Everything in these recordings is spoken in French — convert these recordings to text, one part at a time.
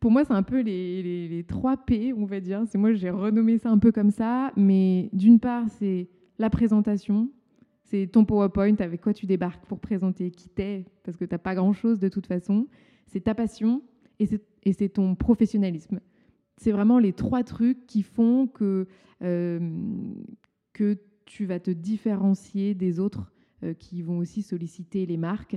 Pour moi, c'est un peu les, 3 P, on va dire. C'est moi, j'ai renommé ça un peu comme ça. Mais d'une part, c'est la présentation. C'est ton PowerPoint avec quoi tu débarques pour présenter qui t'es, parce que tu n'as pas grand-chose de toute façon. C'est ta passion et c'est ton professionnalisme. C'est vraiment les trois trucs qui font que, euh, tu vas te différencier des autres euh, qui vont aussi solliciter les marques.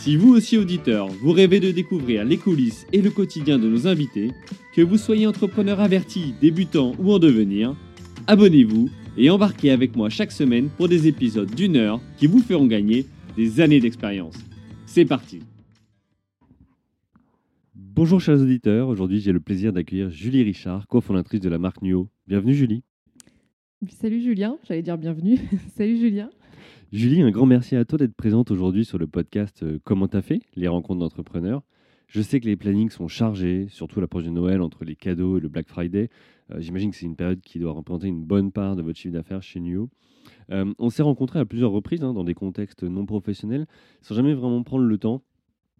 Si vous aussi auditeur, vous rêvez de découvrir les coulisses et le quotidien de nos invités, que vous soyez entrepreneur averti, débutant ou en devenir, abonnez-vous et embarquez avec moi chaque semaine pour des épisodes d'une heure qui vous feront gagner des années d'expérience. C'est parti Bonjour chers auditeurs, aujourd'hui j'ai le plaisir d'accueillir Julie Richard, cofondatrice de la marque Nuo. Bienvenue Julie. Salut Julien, j'allais dire bienvenue. Salut Julien. Julie, un grand merci à toi d'être présente aujourd'hui sur le podcast euh, Comment t'as fait? Les rencontres d'entrepreneurs. Je sais que les plannings sont chargés, surtout l'approche de Noël entre les cadeaux et le Black Friday. Euh, j'imagine que c'est une période qui doit représenter une bonne part de votre chiffre d'affaires chez Nuo. Euh, on s'est rencontrés à plusieurs reprises hein, dans des contextes non professionnels, sans jamais vraiment prendre le temps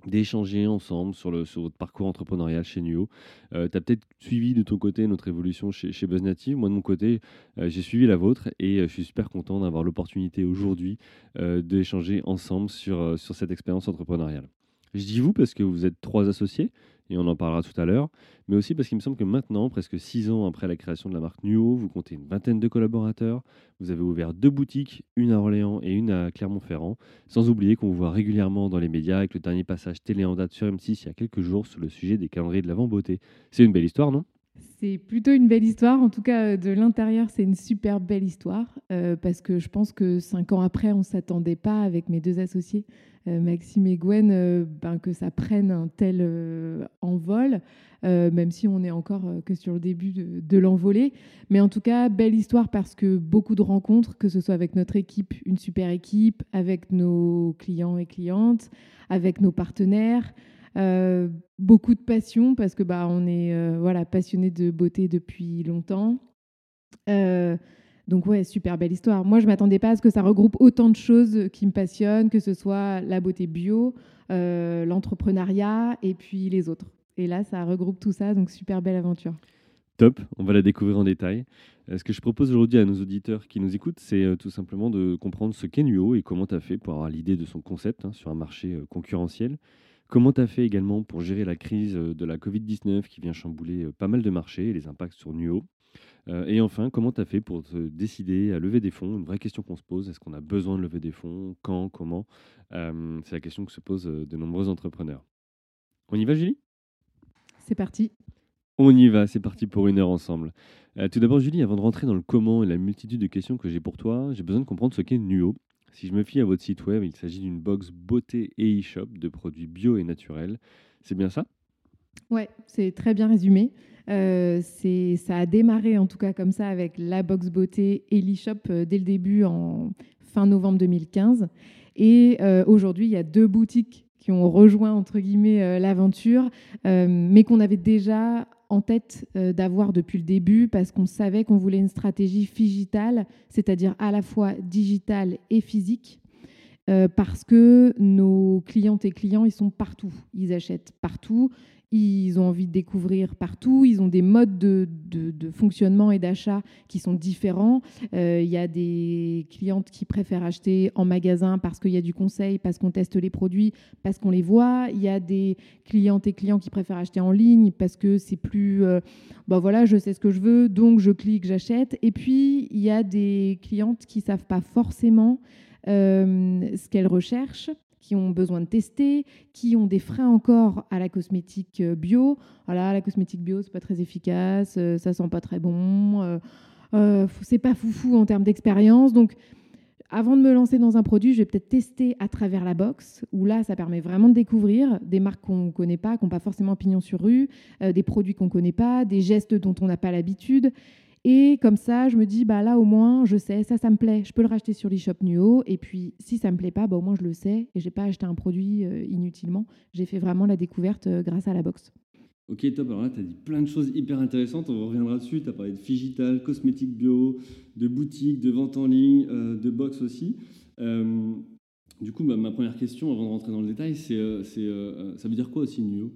d'échanger ensemble sur, le, sur votre parcours entrepreneurial chez Nuo. Euh, tu as peut-être suivi de ton côté notre évolution chez, chez. Moi, de mon côté, euh, j'ai suivi la vôtre et euh, je suis super content d'avoir l'opportunité aujourd'hui d'échanger ensemble sur, sur cette expérience entrepreneuriale. Je dis vous parce que vous êtes trois associés et on en parlera tout à l'heure, mais aussi parce qu'il me semble que maintenant, presque six ans après la création de la marque Nuo, vous comptez une vingtaine de collaborateurs, vous avez ouvert deux boutiques, une à Orléans et une à Clermont-Ferrand, sans oublier qu'on vous voit régulièrement dans les médias avec le dernier passage télé en date sur M6 il y a quelques jours sur le sujet des calendriers de l'avant beauté. C'est une belle histoire, non? C'est plutôt une belle histoire. En tout cas, de l'intérieur, c'est une super belle histoire. Euh, parce que je pense que cinq ans après, on ne s'attendait pas avec mes deux associés euh, Maxime et Gwen, euh, ben, que ça prenne un tel euh, envol, même si on est encore que sur le début de, l'envolée. Mais en tout cas, belle histoire parce que beaucoup de rencontres, que ce soit avec notre équipe, une super équipe, avec nos clients et clientes, avec nos partenaires. Beaucoup de passion parce que bah, on est voilà, passionné de beauté depuis longtemps. Donc ouais, super belle histoire. Moi, je m'attendais pas à ce que ça regroupe autant de choses qui me passionnent, que ce soit la beauté bio, euh, l'entrepreneuriat et puis les autres. Et là, ça regroupe tout ça, donc super belle aventure. Top, on va la découvrir en détail. Euh, ce que je propose aujourd'hui à nos auditeurs qui nous écoutent, c'est euh, tout simplement de comprendre ce qu'est Nuo et comment tu as fait pour avoir l'idée de son concept hein, sur un marché concurrentiel. Comment tu as fait également pour gérer la crise de la Covid-19 qui vient chambouler pas mal de marchés et les impacts sur Nuo? Euh, et enfin, comment tu as fait pour te décider à lever des fonds? Une vraie question qu'on se pose, est-ce qu'on a besoin de lever des fonds? Quand? Comment? Euh, C'est la question que se posent euh, de nombreux entrepreneurs. On y va, Julie? C'est parti. On y va, c'est parti pour une heure ensemble. tout d'abord, Julie, avant de rentrer dans le comment et la multitude de questions que j'ai pour toi, j'ai besoin de comprendre ce qu'est Nuo. Si je me fie à votre site web, il s'agit d'une box beauté et e-shop de produits bio et naturels. C'est bien ça? Ouais, c'est très bien résumé. Euh, ça a démarré en tout cas comme ça avec la box beauté et l'e-shop euh, dès le début en fin novembre 2015. Et euh, aujourd'hui, il y a deux boutiques qui ont rejoint entre guillemets l'aventure, mais qu'on avait déjà en tête d'avoir depuis le début parce qu'on savait qu'on voulait une stratégie digitale, c'est-à-dire à la fois digitale et physique. parce que nos clientes et clients, ils sont partout. Ils achètent partout ils ont envie de découvrir partout, ils ont des modes de, fonctionnement et d'achat qui sont différents. Euh, il y a des clientes qui préfèrent acheter en magasin parce qu'il y a du conseil, parce qu'on teste les produits, parce qu'on les voit. Il y a des clientes et clients qui préfèrent acheter en ligne parce que c'est plus, bah voilà, je sais ce que je veux, donc je clique, j'achète. Et puis, il y a des clientes qui ne savent pas forcément euh, ce qu'elles recherchent qui ont besoin de tester, qui ont des freins encore à la cosmétique euh, bio. Voilà, la cosmétique bio, c'est pas très efficace, euh, ça sent pas très bon, euh, c'est pas foufou en termes d'expérience. Donc, avant de me lancer dans un produit, je vais peut-être tester à travers la box, où là, ça permet vraiment de découvrir des marques qu'on ne connaît pas, qui n'ont pas forcément pignon sur rue, des produits qu'on ne connaît pas, des gestes dont on n'a pas l'habitude. Et comme ça, je me dis, bah là au moins, je sais, ça, ça me plaît, je peux le racheter sur l'eShop Nuo. Et puis, si ça me plaît pas, bah, au moins je le sais et j'ai pas acheté un produit euh, inutilement. J'ai fait vraiment la découverte euh, grâce à la box. Ok, top. Alors là, tu as dit plein de choses hyper intéressantes. On reviendra dessus. Tu as parlé de Figital, cosmétiques bio, de boutiques, de vente en ligne, euh, de box aussi. du coup, bah, ma première question, avant de rentrer dans le détail, c'est ça veut dire quoi aussi Nuo?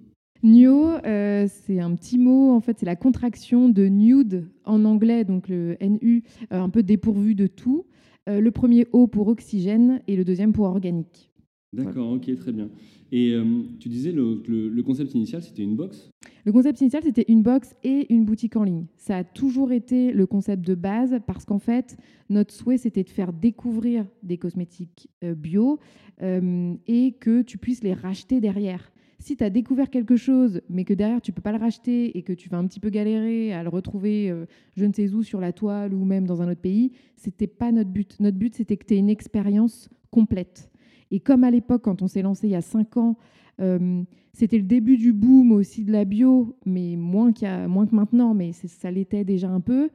Nuo, euh, c'est un petit mot, en fait, c'est la contraction de nude en anglais, donc le NU, euh, un peu dépourvu de tout. Euh, le premier O pour oxygène et le deuxième pour organique. D'accord, ok, très bien. Et tu disais le, le, concept initial, c'était une box? Le concept initial, c'était une box et une boutique en ligne. Ça a toujours été le concept de base parce qu'en fait, notre souhait, c'était de faire découvrir des cosmétiques bio et que tu puisses les racheter derrière si tu as découvert quelque chose, mais que derrière tu peux pas le racheter et que tu vas un petit peu galérer à le retrouver euh, je ne sais où sur la toile ou même dans un autre pays, c'était pas notre but. Notre but, c'était que tu aies une expérience complète. Et comme à l'époque, quand on s'est lancé il y a cinq ans, euh, c'était le début du boom aussi de la bio, mais moins, moins que maintenant, mais ça l'était déjà un peu.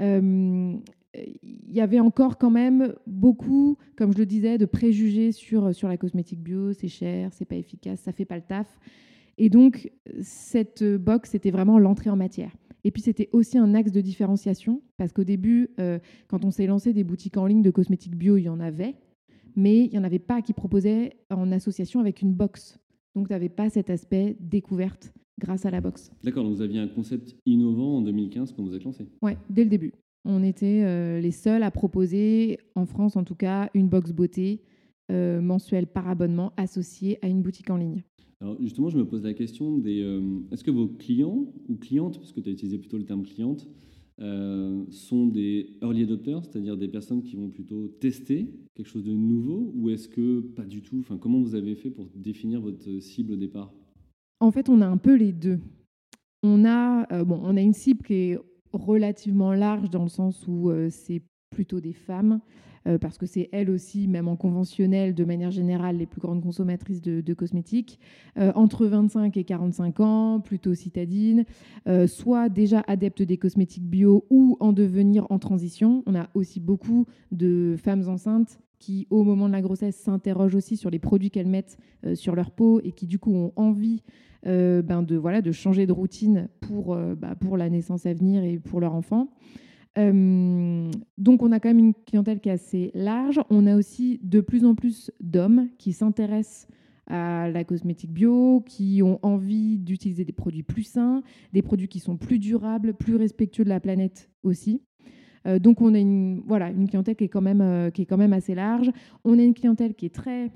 Euh, il y avait encore quand même beaucoup, comme je le disais, de préjugés sur, sur la cosmétique bio. C'est cher, c'est pas efficace, ça fait pas le taf. Et donc, cette box, c'était vraiment l'entrée en matière. Et puis, c'était aussi un axe de différenciation, parce qu'au début, euh, quand on s'est lancé des boutiques en ligne de cosmétiques bio, il y en avait, mais il n'y en avait pas qui proposaient en association avec une box. Donc, tu n'avais pas cet aspect découverte grâce à la box. D'accord, donc vous aviez un concept innovant en 2015 quand vous êtes lancé Oui, dès le début. On était euh, les seuls à proposer, en France en tout cas, une box beauté euh, mensuelle par abonnement associée à une boutique en ligne. Alors justement, je me pose la question des. Euh, est-ce que vos clients ou clientes, parce que tu as utilisé plutôt le terme cliente, sont des early adopters, c'est-à-dire des personnes qui vont plutôt tester quelque chose de nouveau, ou est-ce que pas du tout? Enfin, comment vous avez fait pour définir votre cible au départ? En fait, on a un peu les deux. On a, bon, on a une cible qui est relativement large dans le sens où euh, c'est plutôt des femmes, euh, parce que c'est elles aussi, même en conventionnel, de manière générale, les plus grandes consommatrices de, cosmétiques, euh, entre 25 et 45 ans, plutôt citadines, soit déjà adeptes des cosmétiques bio ou en devenir en transition. On a aussi beaucoup de femmes enceintes qui, au moment de la grossesse, s'interrogent aussi sur les produits qu'elles mettent sur leur peau et qui, du coup, ont envie euh, ben de, voilà, de changer de routine pour, euh, bah, pour la naissance à venir et pour leur enfant. Euh, donc on a quand même une clientèle qui est assez large. On a aussi de plus en plus d'hommes qui s'intéressent à la cosmétique bio, qui ont envie d'utiliser des produits plus sains, des produits qui sont plus durables, plus respectueux de la planète aussi. Donc on a une, voilà, une clientèle qui est, quand même, qui est quand même assez large. On a une clientèle qui est très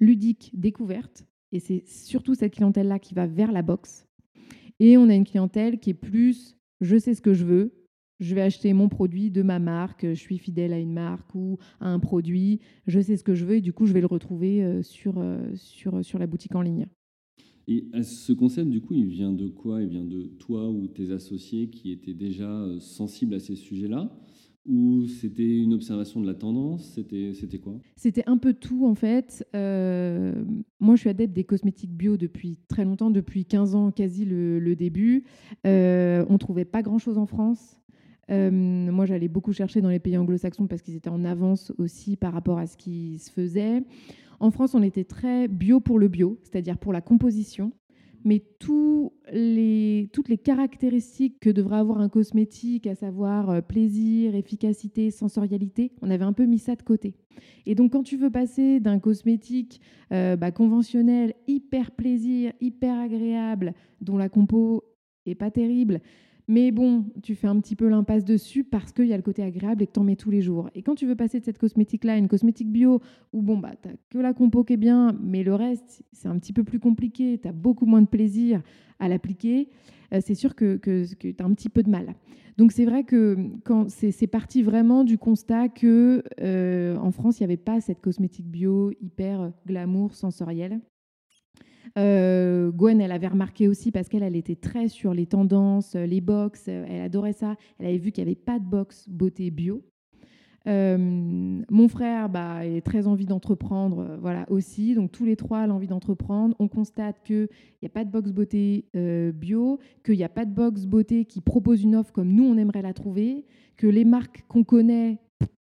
ludique, découverte. Et c'est surtout cette clientèle-là qui va vers la boxe. Et on a une clientèle qui est plus, je sais ce que je veux, je vais acheter mon produit de ma marque, je suis fidèle à une marque ou à un produit, je sais ce que je veux et du coup je vais le retrouver euh, sur, euh, sur, sur la boutique en ligne. Et ce concept, du coup, il vient de quoi? Il vient de toi ou tes associés qui étaient déjà euh, sensibles à ces sujets-là? Ou c'était une observation de la tendance? C'était, quoi? C'était un peu tout en fait. Euh, moi je suis adepte des cosmétiques bio depuis très longtemps, depuis 15 ans quasi le, début. Euh, on ne trouvait pas grand-chose en France. Euh, moi j'allais beaucoup chercher dans les pays anglo-saxons parce qu'ils étaient en avance aussi par rapport à ce qui se faisait. En France on était très bio pour le bio, c'est-à-dire pour la composition mais toutes les caractéristiques que devrait avoir un cosmétique, à savoir euh, plaisir, efficacité, sensorialité, on avait un peu mis ça de côté. Et donc quand tu veux passer d'un cosmétique euh, bah, conventionnel, hyper plaisir, hyper agréable, dont la compo est pas terrible, mais bon, tu fais un petit peu l'impasse dessus parce qu'il y a le côté agréable et que tu en mets tous les jours. Et quand tu veux passer de cette cosmétique-là à une cosmétique bio, où bon, bah, tu que la compo qui est bien, mais le reste, c'est un petit peu plus compliqué, tu as beaucoup moins de plaisir à l'appliquer, euh, c'est sûr que, que, tu as un petit peu de mal. Donc c'est vrai que quand c'est parti vraiment du constat que euh, en France, il n'y avait pas cette cosmétique bio hyper glamour, sensorielle. Euh, Gwen, elle avait remarqué aussi parce qu'elle elle était très sur les tendances, euh, les box, euh, elle adorait ça. Elle avait vu qu'il n'y avait pas de box beauté bio. mon frère bah, est très envie d'entreprendre, voilà aussi. Donc tous les trois l'envie d'entreprendre. On constate qu'il n'y a pas de box beauté bio, qu'il n'y a pas de box beauté qui propose une offre comme nous on aimerait la trouver, que les marques qu'on connaît,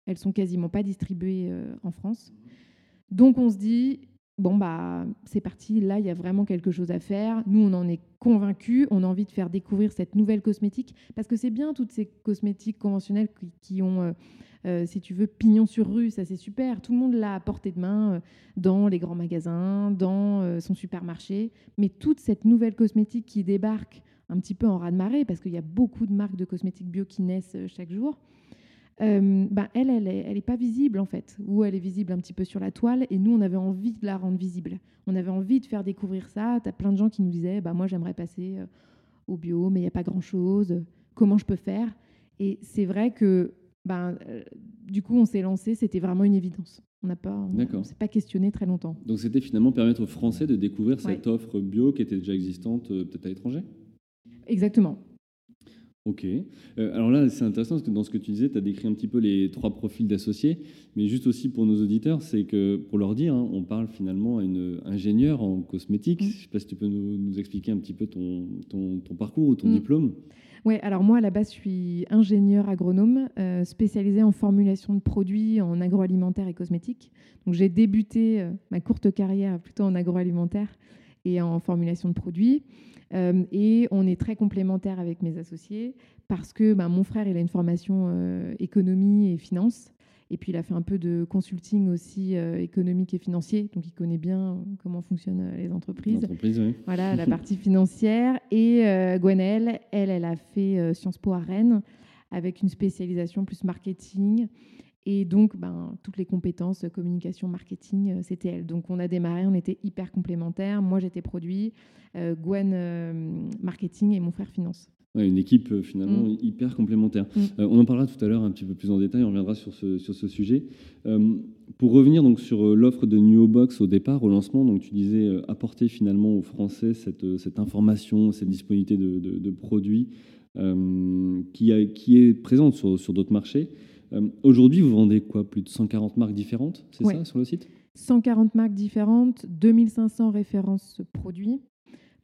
elles sont quasiment pas distribuées en France. Donc on se dit, bon, bah, c'est parti, là, il y a vraiment quelque chose à faire. Nous, on en est convaincus, on a envie de faire découvrir cette nouvelle cosmétique, parce que c'est bien toutes ces cosmétiques conventionnelles qui, ont, euh, euh, si tu veux, pignon sur rue, ça c'est super. Tout le monde l'a à portée de main euh, dans les grands magasins, dans son supermarché. Mais toute cette nouvelle cosmétique qui débarque un petit peu en raz-de-marée, parce qu'il y a beaucoup de marques de cosmétiques bio qui naissent chaque jour, euh, bah, elle, elle n'est elle est pas visible en fait, ou elle est visible un petit peu sur la toile, et nous, on avait envie de la rendre visible. On avait envie de faire découvrir ça. Tu as plein de gens qui nous disaient, bah, moi, j'aimerais passer euh, au bio, mais il n'y a pas grand-chose. Comment je peux faire? Et c'est vrai que, euh, du coup, on s'est lancé, c'était vraiment une évidence. On n'a pas, on, s'est pas questionné très longtemps. Donc c'était finalement permettre aux Français de découvrir cette offre bio qui était déjà existante peut-être à l'étranger? Exactement. Ok. Euh, alors là, c'est intéressant parce que dans ce que tu disais, tu as décrit un petit peu les trois profils d'associés, mais juste aussi pour nos auditeurs, c'est que pour leur dire, hein, on parle finalement à une ingénieure en cosmétique. Mm. Je ne sais pas si tu peux nous, expliquer un petit peu ton, ton, parcours ou ton mm. diplôme. Oui, alors moi à la base, je suis ingénieure agronome euh, spécialisée en formulation de produits en agroalimentaire et cosmétique. Donc j'ai débuté euh, ma courte carrière plutôt en agroalimentaire et en formulation de produits. Euh, et on est très complémentaires avec mes associés parce que bah, mon frère, il a une formation euh, économie et finance. Et puis, il a fait un peu de consulting aussi euh, économique et financier. Donc, il connaît bien comment fonctionnent les entreprises. Voilà, la partie financière. Et Gwenelle, elle, elle a fait Sciences Po à Rennes avec une spécialisation plus marketing. Et donc, ben, toutes les compétences communication, marketing, c'était elle. Donc, on a démarré, on était hyper complémentaires. Moi, j'étais produit. Euh, Gwen euh, marketing et mon frère finance. une équipe euh, finalement mm. hyper complémentaire. Mm. on en parlera tout à l'heure un petit peu plus en détail, on reviendra sur ce, sur ce sujet. pour revenir donc sur l'offre de New Box au départ, au lancement, donc tu disais apporter finalement aux Français cette, cette information, cette disponibilité de, de, produits qui, a, qui, est présente sur, sur d'autres marchés. Aujourd'hui, vous vendez quoi? Plus de 140 marques différentes, c'est ça, sur le site? 140 marques différentes, 2500 références produits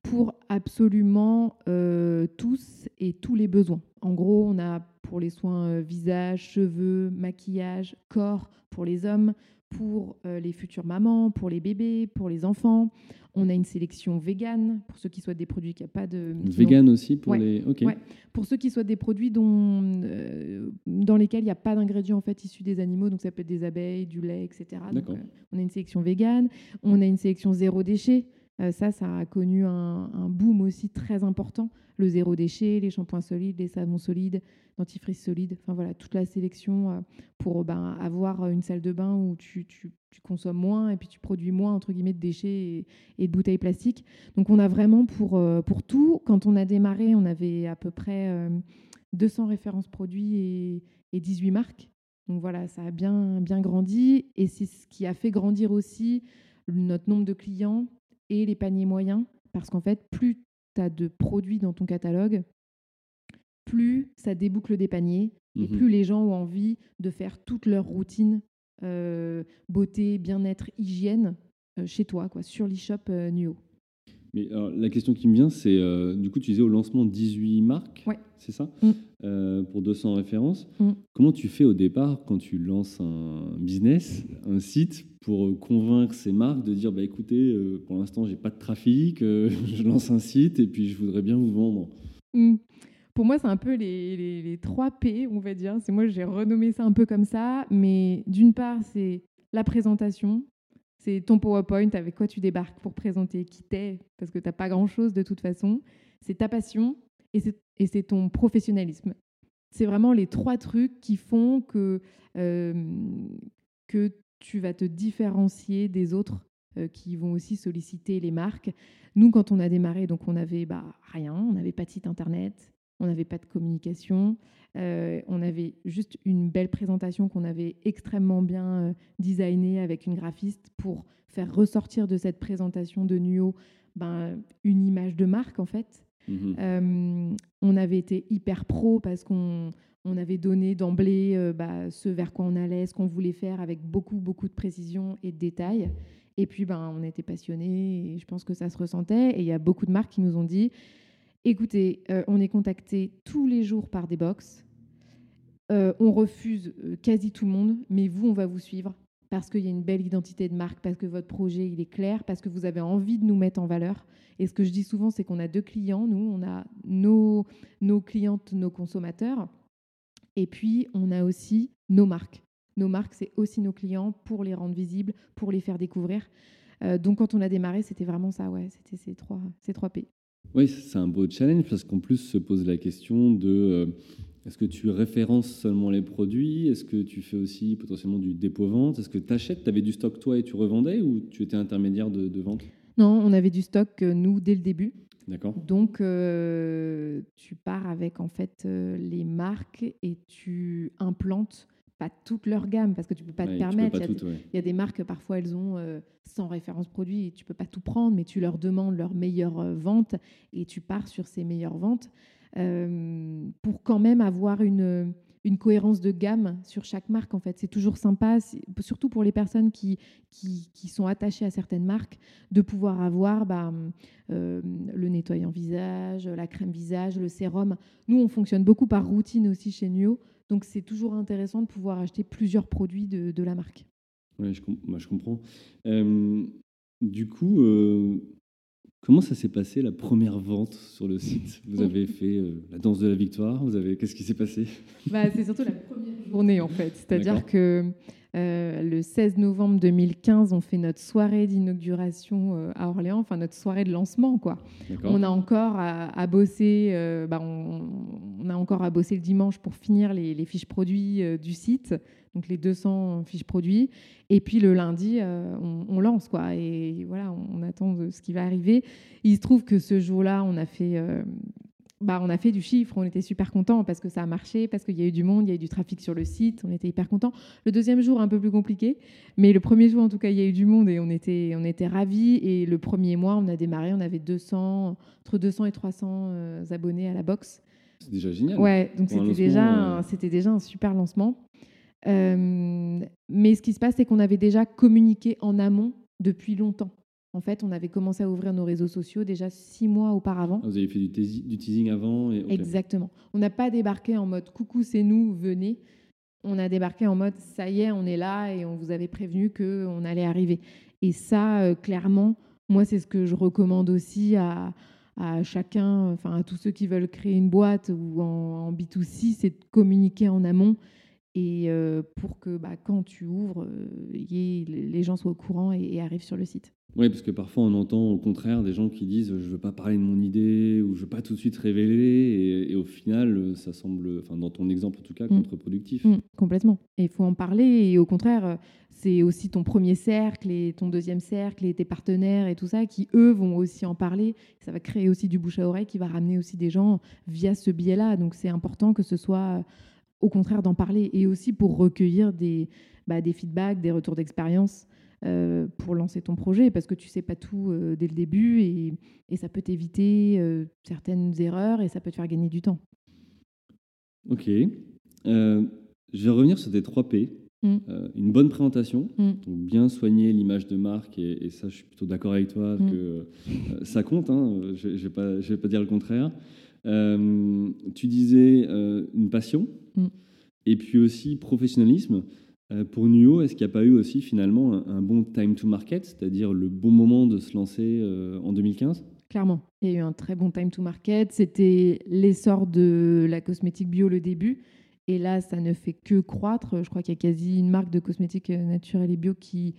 pour absolument euh, tous et tous les besoins. En gros, on a pour les soins euh, visage, cheveux, maquillage, corps pour les hommes, pour euh, les futures mamans, pour les bébés, pour les enfants. On a une sélection vegan pour ceux qui souhaitent des produits qui n'ont pas de. Vegan aussi pour les. Ok. Pour ceux qui souhaitent des produits dont, dans lesquels il n'y a pas d'ingrédients en fait issus des animaux, donc ça peut être des abeilles, du lait, etc. Donc, on a une sélection vegan. On a une sélection zéro déchet. Euh, ça, ça a connu un, boom aussi très important. Le zéro déchet, les shampoings solides, les savons solides, dentifrice solide, enfin voilà, toute la sélection euh, pour ben, avoir une salle de bain où tu, consommes moins et puis tu produis moins entre guillemets de déchets et, de bouteilles plastiques. Donc on a vraiment pour, euh, pour tout. Quand on a démarré, on avait à peu près 200 références produits et, et 18 marques. Donc voilà, ça a bien, bien grandi et c'est ce qui a fait grandir aussi notre nombre de clients et les paniers moyens, parce qu'en fait, plus tu as de produits dans ton catalogue, plus ça déboucle des paniers et mmh plus les gens ont envie de faire toute leur routine euh, beauté, bien-être, hygiène euh, chez toi, quoi, sur l'e-shop euh, Nuo. Mais la question qui me vient, c'est du coup, tu disais au lancement 18 marques, c'est ça? Mmh. Pour 200 références. Mmh. Comment tu fais au départ quand tu lances un business, un site, pour convaincre ces marques de dire bah, écoutez, pour l'instant, j'ai pas de trafic, je lance un site et puis je voudrais bien vous vendre mmh. Pour moi, c'est un peu les, les, les 3 P, on va dire. C'est moi, j'ai renommé ça un peu comme ça. Mais d'une part, c'est la présentation, c'est ton PowerPoint avec quoi tu débarques pour présenter qui t'es, parce que tu n'as pas grand-chose de toute façon. C'est ta passion et c'est ton professionnalisme. C'est vraiment les trois trucs qui font que, euh, que tu vas te différencier des autres euh, qui vont aussi solliciter les marques. Nous, quand on a démarré, donc on n'avait bah, rien, on n'avait pas de site internet, on n'avait pas de communication. Euh, on avait juste une belle présentation qu'on avait extrêmement bien euh, designée avec une graphiste pour faire ressortir de cette présentation de Nuo ben, une image de marque en fait. Mhm. Euh, on avait été hyper pro parce qu'on on avait donné d'emblée bah, ce vers quoi on allait, ce qu'on voulait faire avec beaucoup beaucoup de précision et de détails. Et puis ben, on était passionnés et je pense que ça se ressentait. Et il y a beaucoup de marques qui nous ont dit écoutez, euh, on est contacté tous les jours par des box. Euh, on refuse euh, quasi tout le monde, mais vous, on va vous suivre parce qu'il y a une belle identité de marque, parce que votre projet, il est clair, parce que vous avez envie de nous mettre en valeur. Et ce que je dis souvent, c'est qu'on a deux clients. Nous, on a nos, clientes, nos consommateurs, et puis on a aussi nos marques. Nos marques, c'est aussi nos clients pour les rendre visibles, pour les faire découvrir. donc quand on a démarré, c'était vraiment ça, ouais, c'était ces trois, ces trois P. Oui, c'est un beau challenge parce qu'en plus se pose la question de euh, est-ce que tu références seulement les produits? Est-ce que tu fais aussi potentiellement du dépôt-vente? Est-ce que tu achètes Tu avais du stock toi et tu revendais ou tu étais intermédiaire de, vente? Non, on avait du stock euh, nous dès le début. D'accord. Donc euh, tu pars avec en fait les marques et tu implantes pas toute leur gamme parce que tu peux pas te permettre. il, y a, des marques, parfois, elles ont 100 euh, références produits et tu peux pas tout prendre, mais tu leur demandes leurs meilleures euh, ventes et tu pars sur ces meilleures ventes euh, pour quand même avoir une, une cohérence de gamme sur chaque marque. En fait, c'est toujours sympa, surtout pour les personnes qui, qui, sont attachées à certaines marques, de pouvoir avoir bah, le nettoyant visage, la crème visage, le sérum. Nous, on fonctionne beaucoup par routine aussi chez Nuo. Donc c'est toujours intéressant de pouvoir acheter plusieurs produits de, la marque. Oui, je, je comprends. Euh, du coup, euh, comment ça s'est passé la première vente sur le site? Vous avez fait euh, la danse de la victoire Vous avez qu'est-ce qui s'est passé? Bah, C'est surtout la première journée en fait. C'est-à-dire que euh, le 16 novembre 2015, on fait notre soirée d'inauguration euh, à Orléans, enfin notre soirée de lancement. Quoi. On a encore à, bosser, euh, bah, on, a encore à bosser le dimanche pour finir les, fiches produits du site, donc les 200 fiches produits. Et puis le lundi, on, on, lance quoi. Et voilà, on, attend de ce qui va arriver. Il se trouve que ce jour-là, on a fait bah, on a fait du chiffre, on était super contents parce que ça a marché, parce qu'il y a eu du monde, il y a eu du trafic sur le site, on était hyper contents. Le deuxième jour, un peu plus compliqué, mais le premier jour, en tout cas, il y a eu du monde et on était, on était ravis. Et le premier mois, on a démarré, on avait 200, entre 200 et 300 euh, abonnés à la box. C'est déjà génial. Ouais, donc c'était déjà, euh, c'était déjà un super lancement. Euh, mais ce qui se passe, c'est qu'on avait déjà communiqué en amont depuis longtemps. En fait, on avait commencé à ouvrir nos réseaux sociaux déjà six mois auparavant. Ah, vous avez fait du, teasing avant Exactement. On n'a pas débarqué en mode coucou, c'est nous, venez. On a débarqué en mode ça y est, on est là et on vous avait prévenu qu'on allait arriver. Et ça, euh, clairement, moi, c'est ce que je recommande aussi à, chacun, enfin à tous ceux qui veulent créer une boîte ou en, B2C, c'est de communiquer en amont et euh, pour que bah, quand tu ouvres, euh, les gens soient au courant et arrivent sur le site. Oui, parce que parfois on entend au contraire des gens qui disent je ne veux pas parler de mon idée ou je ne veux pas tout de suite révéler et, au final ça semble, enfin dans ton exemple en tout cas, mm. contre-productif. Mm, complètement. Et il faut en parler et au contraire c'est aussi ton premier cercle et ton deuxième cercle et tes partenaires et tout ça qui eux vont aussi en parler. Ça va créer aussi du bouche à oreille qui va ramener aussi des gens via ce biais-là. Donc c'est important que ce soit au contraire d'en parler et aussi pour recueillir des, bah, des feedbacks, des retours d'expérience. Euh, pour lancer ton projet parce que tu sais pas tout euh, dès le début et, ça peut t'éviter euh, certaines erreurs et ça peut te faire gagner du temps. Ok. je vais revenir sur tes 3 P. Mm. une bonne présentation, mm. donc bien soigner l'image de marque, et, ça, je suis plutôt d'accord avec toi mm. que ça compte, hein, je ne vais, vais, pas dire le contraire. Tu disais une passion, et puis aussi professionnalisme. Euh, pour Nuo, est-ce qu'il n'y a pas eu aussi finalement un, bon time to market, c'est-à-dire le bon moment de se lancer euh, en 2015 Clairement, il y a eu un très bon time to market. C'était l'essor de la cosmétique bio le début. Et là, ça ne fait que croître. Je crois qu'il y a quasi une marque de cosmétiques naturelle et bio qui,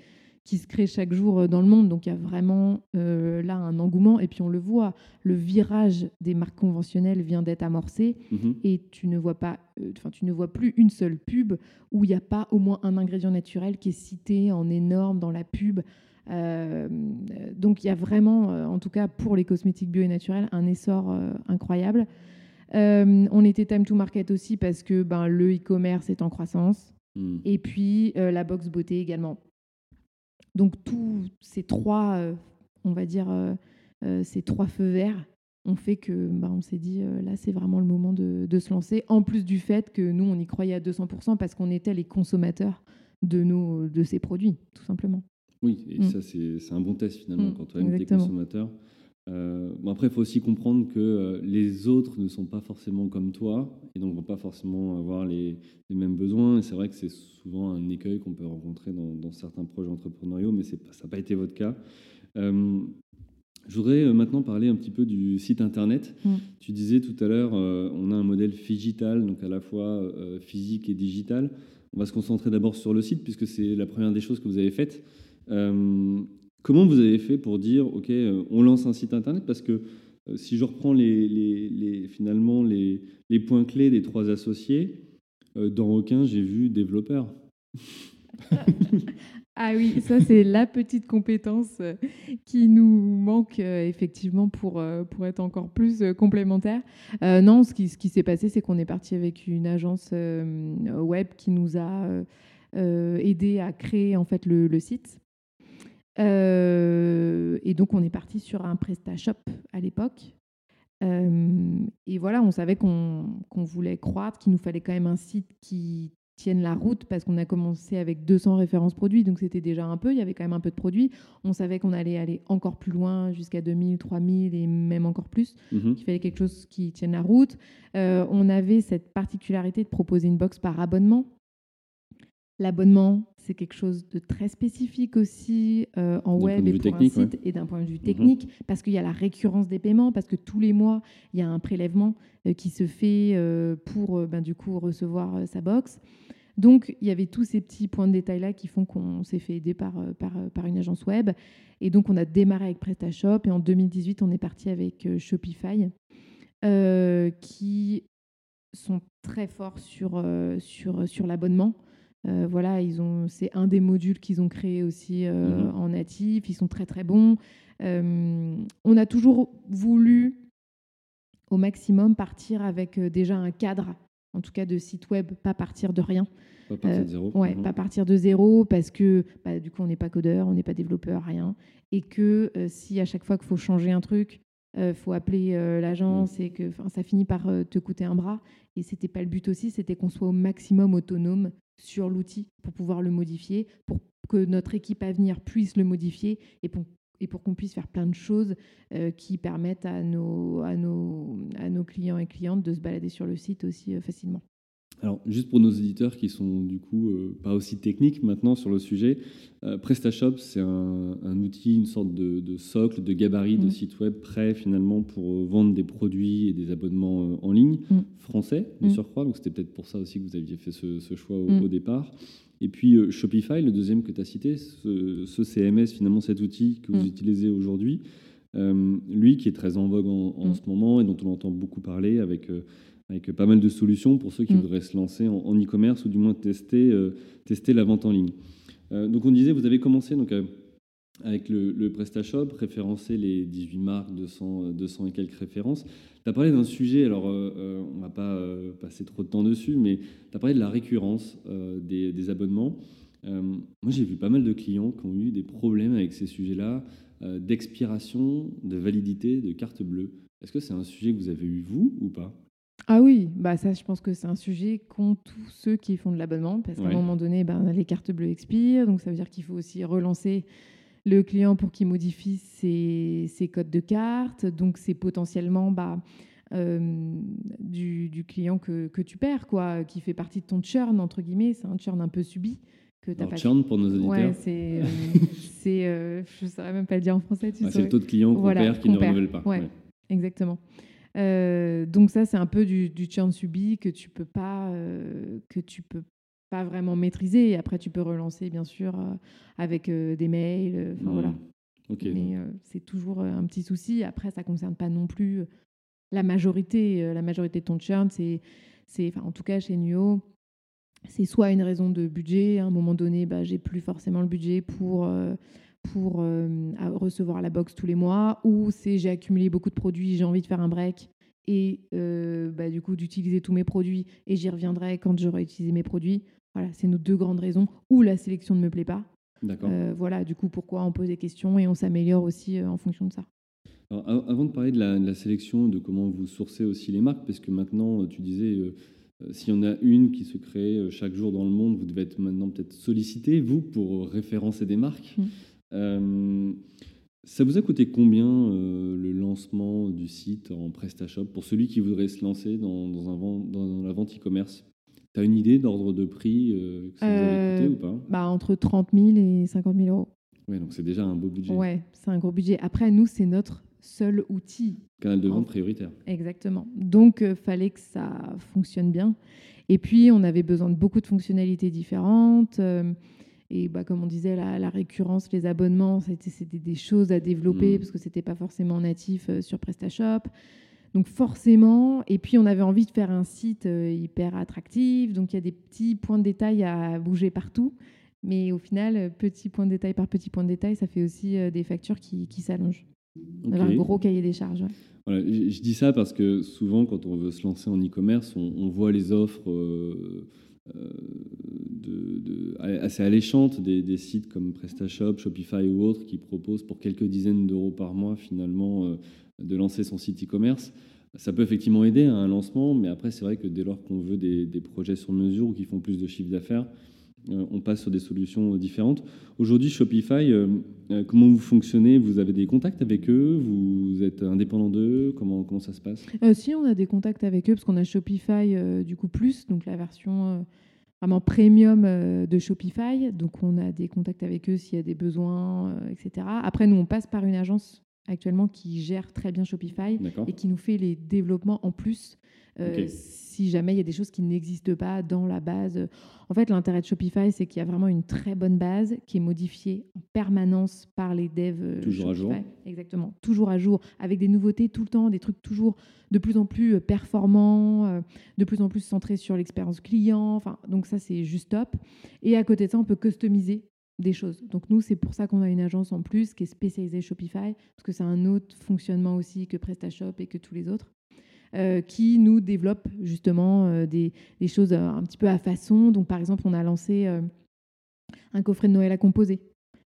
qui se crée chaque jour euh, dans le monde. Donc il y a vraiment euh, là un engouement. Et puis on le voit, le virage des marques conventionnelles vient d'être amorcé mhm. et tu ne vois pas, euh, enfin tu ne vois plus une seule pub où il n'y a pas au moins un ingrédient naturel qui est cité en énorme dans la pub. donc il y a vraiment, en tout cas pour les cosmétiques bio et naturels, un essor incroyable. on était time to market aussi parce que ben, le e-commerce est en croissance. Hmm. Et puis la box beauté également. Donc tous ces trois, on va dire, ces trois feux verts ont fait que bah, on s'est dit là c'est vraiment le moment de, de, se lancer. En plus du fait que nous on y croyait à 200% parce qu'on était les consommateurs de, nos, de ces produits, tout simplement. Oui, et mm. ça, c'est un bon test finalement, mm, quand on est consommateur. Euh, bon après, il faut aussi comprendre que euh, les autres ne sont pas forcément comme toi et donc ne vont pas forcément avoir les, les mêmes besoins. Et c'est vrai que c'est souvent un écueil qu'on peut rencontrer dans, dans, certains projets entrepreneuriaux, mais ça n'a pas été votre cas. Euh, je voudrais maintenant parler un petit peu du site internet. Mm. Tu disais tout à l'heure, on a un modèle digital, donc à la fois physique et digital. On va se concentrer d'abord sur le site, puisque c'est la première des choses que vous avez faites. Euh, comment vous avez fait pour dire, OK, euh, on lance un site Internet Parce que euh, si je reprends finalement les, points clés des trois associés, dans aucun, j'ai vu développeur. Ah oui, ça c'est la petite compétence euh, qui nous manque euh, effectivement pour, euh, pour être encore plus complémentaire. non, ce qui, ce qui s'est passé, c'est qu'on est parti avec une agence web qui nous a aidé à créer en fait le, site. Et donc on est parti sur un PrestaShop à l'époque. et voilà, on savait qu'on voulait croître, qu'il nous fallait quand même un site qui tiennent la route parce qu'on a commencé avec 200 références produits, donc c'était déjà un peu, il y avait quand même un peu de produits. On savait qu'on allait aller encore plus loin, jusqu'à 2000, 3000 et même encore plus, mhm. qu'il fallait quelque chose qui tienne la route. Euh, on avait cette particularité de proposer une box par abonnement. L'abonnement, c'est quelque chose de très spécifique aussi euh, en web et pour un site et d'un point de vue mhm. technique, parce qu'il y a la récurrence des paiements, parce que tous les mois, il y a un prélèvement euh, qui se fait pour ben, du coup recevoir sa box. Donc, il y avait tous ces petits points de détail-là qui font qu'on s'est fait aider par, euh, euh, par, une agence web. Et donc, on a démarré avec PrestaShop. Et en 2018, on est parti avec euh, Shopify, qui sont très forts sur, sur, sur l'abonnement. Voilà, ils ont, c'est un des modules qu'ils ont créé aussi mhm. en natif. Ils sont très très bons. on a toujours voulu au maximum partir avec déjà un cadre en tout cas de site web, pas partir de rien. Pas partir de zéro. Euh, ouais, pas partir de zéro parce que bah, du coup on n'est pas codeur, on n'est pas développeur, rien. Et que euh, si à chaque fois qu'il faut changer un truc, il euh, faut appeler l'agence et que ça finit par te coûter un bras. Et c'était pas le but aussi, c'était qu'on soit au maximum autonome sur l'outil pour pouvoir le modifier, pour que notre équipe à venir puisse le modifier et pour et pour qu'on puisse faire plein de choses euh, qui permettent à nos, à, nos, à nos clients et clientes de se balader sur le site aussi euh, facilement. Alors, juste pour nos éditeurs qui sont du coup euh, pas aussi techniques maintenant sur le sujet, PrestaShop, c'est un, un, outil, une sorte de, socle, de gabarit de mm. site web prêt finalement pour vendre des produits et des abonnements en ligne, mm. français de mm. surcroît. Donc, c'était peut-être pour ça aussi que vous aviez fait ce, ce choix au, au départ. Et puis euh, Shopify, le deuxième que tu as cité, ce, CMS, finalement cet outil que vous utilisez aujourd'hui, euh, lui qui est très en vogue en, ce moment et dont on entend beaucoup parler avec, euh, avec pas mal de solutions pour ceux qui mm. voudraient se lancer en e-commerce ou du moins tester, tester la vente en ligne. donc on disait, vous avez commencé donc, avec le, PrestaShop, référencer les 18 marques, 200, 200 et quelques références. Tu as parlé d'un sujet, alors euh, euh, on ne va pas euh, passer trop de temps dessus, mais tu as parlé de la récurrence des, abonnements. moi, j'ai vu pas mal de clients qui ont eu des problèmes avec ces sujets-là, d'expiration, de validité, de carte bleue. Est-ce que c'est un sujet que vous avez eu, vous, ou pas? Ah oui, bah ça, je pense que c'est un sujet qu'ont tous ceux qui font de l'abonnement, parce qu'à un moment donné, ben, les cartes bleues expirent, donc ça veut dire qu'il faut aussi relancer le client pour qu'il modifie ses, codes de carte. Donc, c'est potentiellement bah, euh, du, client que, tu perds, quoi, qui fait partie de ton churn, entre guillemets. C'est un churn un peu subi. Que as pas churn pour nos auditeurs Ouais, c'est. Euh, euh, je ne saurais même pas le dire en français. c'est le taux de clients qu'on perd qui ne renouvelle pas. Ouais, exactement. Donc ça, c'est un peu du, du, churn subi que tu peux pas, que tu peux pas vraiment maîtrisé. Et après, tu peux relancer, bien sûr, euh, avec euh, des mails. Euh, enfin, voilà. Mmh. Mais c'est toujours un petit souci. Après, ça concerne pas non plus la majorité. la majorité de ton churn, c'est, c'est, en tout cas chez Nuo, c'est soit une raison de budget. À un moment donné, bah, j'ai plus forcément le budget pour pour recevoir la box tous les mois, ou c'est j'ai accumulé beaucoup de produits, j'ai envie de faire un break et euh, bah, du coup d'utiliser tous mes produits et j'y reviendrai quand j'aurai utilisé mes produits. Voilà, c'est nos deux grandes raisons. Ou la sélection ne me plaît pas. D'accord. Euh, voilà, du coup, pourquoi on pose des questions et on s'améliore aussi en fonction de ça. Alors, avant de parler de la, de la, sélection, de comment vous sourcez aussi les marques, parce que maintenant, tu disais, s'il y en a une qui se crée chaque jour dans le monde, vous devez être maintenant peut-être sollicité, vous, pour référencer des marques. Mmh. Ça vous a coûté combien euh, le lancement du site en PrestaShop pour celui qui voudrait se lancer dans, dans, un, dans la vente e-commerce? Tu as une idée d'ordre de prix euh, que ça vous a coûté euh, ou pas? bah, Entre 30 000 et 50 000 euros. Oui, donc c'est déjà un beau budget. Ouais, c'est un gros budget. Après, nous, c'est notre seul outil. Canal de vente prioritaire. Exactement. Donc, il fallait que ça fonctionne bien. Et puis, on avait besoin de beaucoup de fonctionnalités différentes. Et bah, comme on disait, la, récurrence, les abonnements, c'était des choses à développer mmh. parce que ce n'était pas forcément natif euh, sur PrestaShop. Donc forcément, et puis on avait envie de faire un site euh, hyper attractif, donc il y a des petits points de détail à bouger partout. Mais au final, petit point de détail par petit point de détail, ça fait aussi euh, des factures qui, s'allongent. Un gros cahier des charges. Voilà, je dis ça parce que souvent, quand on veut se lancer en e-commerce, on, voit les offres de, assez alléchante des, sites comme PrestaShop, Shopify ou autres qui proposent pour quelques dizaines d'euros par mois finalement euh, de lancer son site e-commerce. Ça peut effectivement aider à un lancement, mais après c'est vrai que dès lors qu'on veut des, projets sur mesure ou qui font plus de chiffre d'affaires, euh, on passe sur des solutions différentes. Aujourd'hui, Shopify, euh, comment vous fonctionnez? Vous avez des contacts avec eux? Vous êtes indépendant d'eux? Comment, comment ça se passe? Si, on a des contacts avec eux parce qu'on a Shopify du coup plus, donc la version vraiment premium euh, de Shopify. Donc, on a des contacts avec eux s'il y a des besoins, euh, etc. Après, nous, on passe par une agence actuellement qui gère très bien Shopify et qui nous fait les développements en plus euh, si jamais il y a des choses qui n'existent pas dans la base. En fait, l'intérêt de Shopify, c'est qu'il y a vraiment une très bonne base qui est modifiée en permanence par les devs. Euh, toujours à jour. Exactement, toujours à jour, avec des nouveautés tout le temps, des trucs toujours de plus en plus euh, performants, de plus en plus centrés sur l'expérience client. Enfin, donc ça, c'est juste top. Et à côté de ça, on peut customiser des choses. Donc nous, c'est pour ça qu'on a une agence en plus qui est spécialisée Shopify, parce que c'est un autre fonctionnement aussi que PrestaShop et que tous les autres. Euh, qui nous développe justement euh, des, choses euh, un petit peu à façon. Donc, par exemple, on a lancé un coffret de Noël à composer,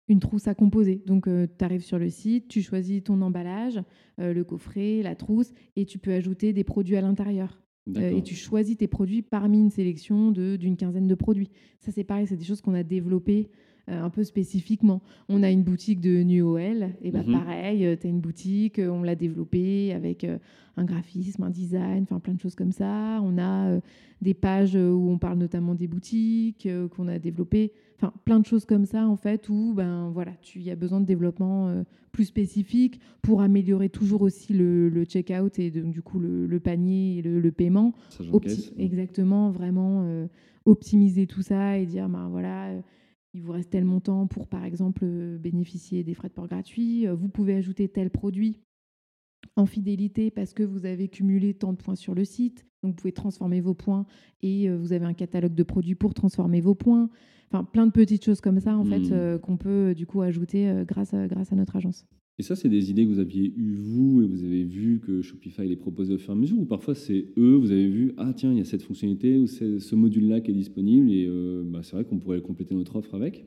une trousse à composer. Donc, tu arrives sur le site, tu choisis ton emballage, le coffret, la trousse, et tu peux ajouter des produits à l'intérieur. et tu choisis tes produits parmi une sélection d'une quinzaine de produits. Ça, c'est pareil, c'est des choses qu'on a développées un peu spécifiquement. On a une boutique de New OL, et bah, mhm. pareil, euh, tu as une boutique, euh, on l'a développée avec un graphisme, un design, enfin plein de choses comme ça. On a des pages où on parle notamment des boutiques qu'on a développées, enfin plein de choses comme ça en fait où ben voilà, tu y a besoin de développement plus spécifique pour améliorer toujours aussi le, le check-out et du coup le, panier et le, paiement. exactement, vraiment optimiser tout ça et dire ben voilà il vous reste tel montant pour, par exemple, euh, bénéficier des frais de port gratuits. Euh, vous pouvez ajouter tel produit en fidélité parce que vous avez cumulé tant de points sur le site. Donc, vous pouvez transformer vos points et euh, vous avez un catalogue de produits pour transformer vos points. Enfin, plein de petites choses comme ça, en fait, mmh. qu'on peut du coup ajouter grâce, grâce à notre agence. Et ça, c'est des idées que vous aviez eues, vous, et vous avez vu que Shopify les proposait au fur et à mesure, ou parfois c'est eux, vous avez vu, ah tiens, il y a cette fonctionnalité, ou ce module-là qui est disponible, et euh, bah, c'est vrai qu'on pourrait compléter notre offre avec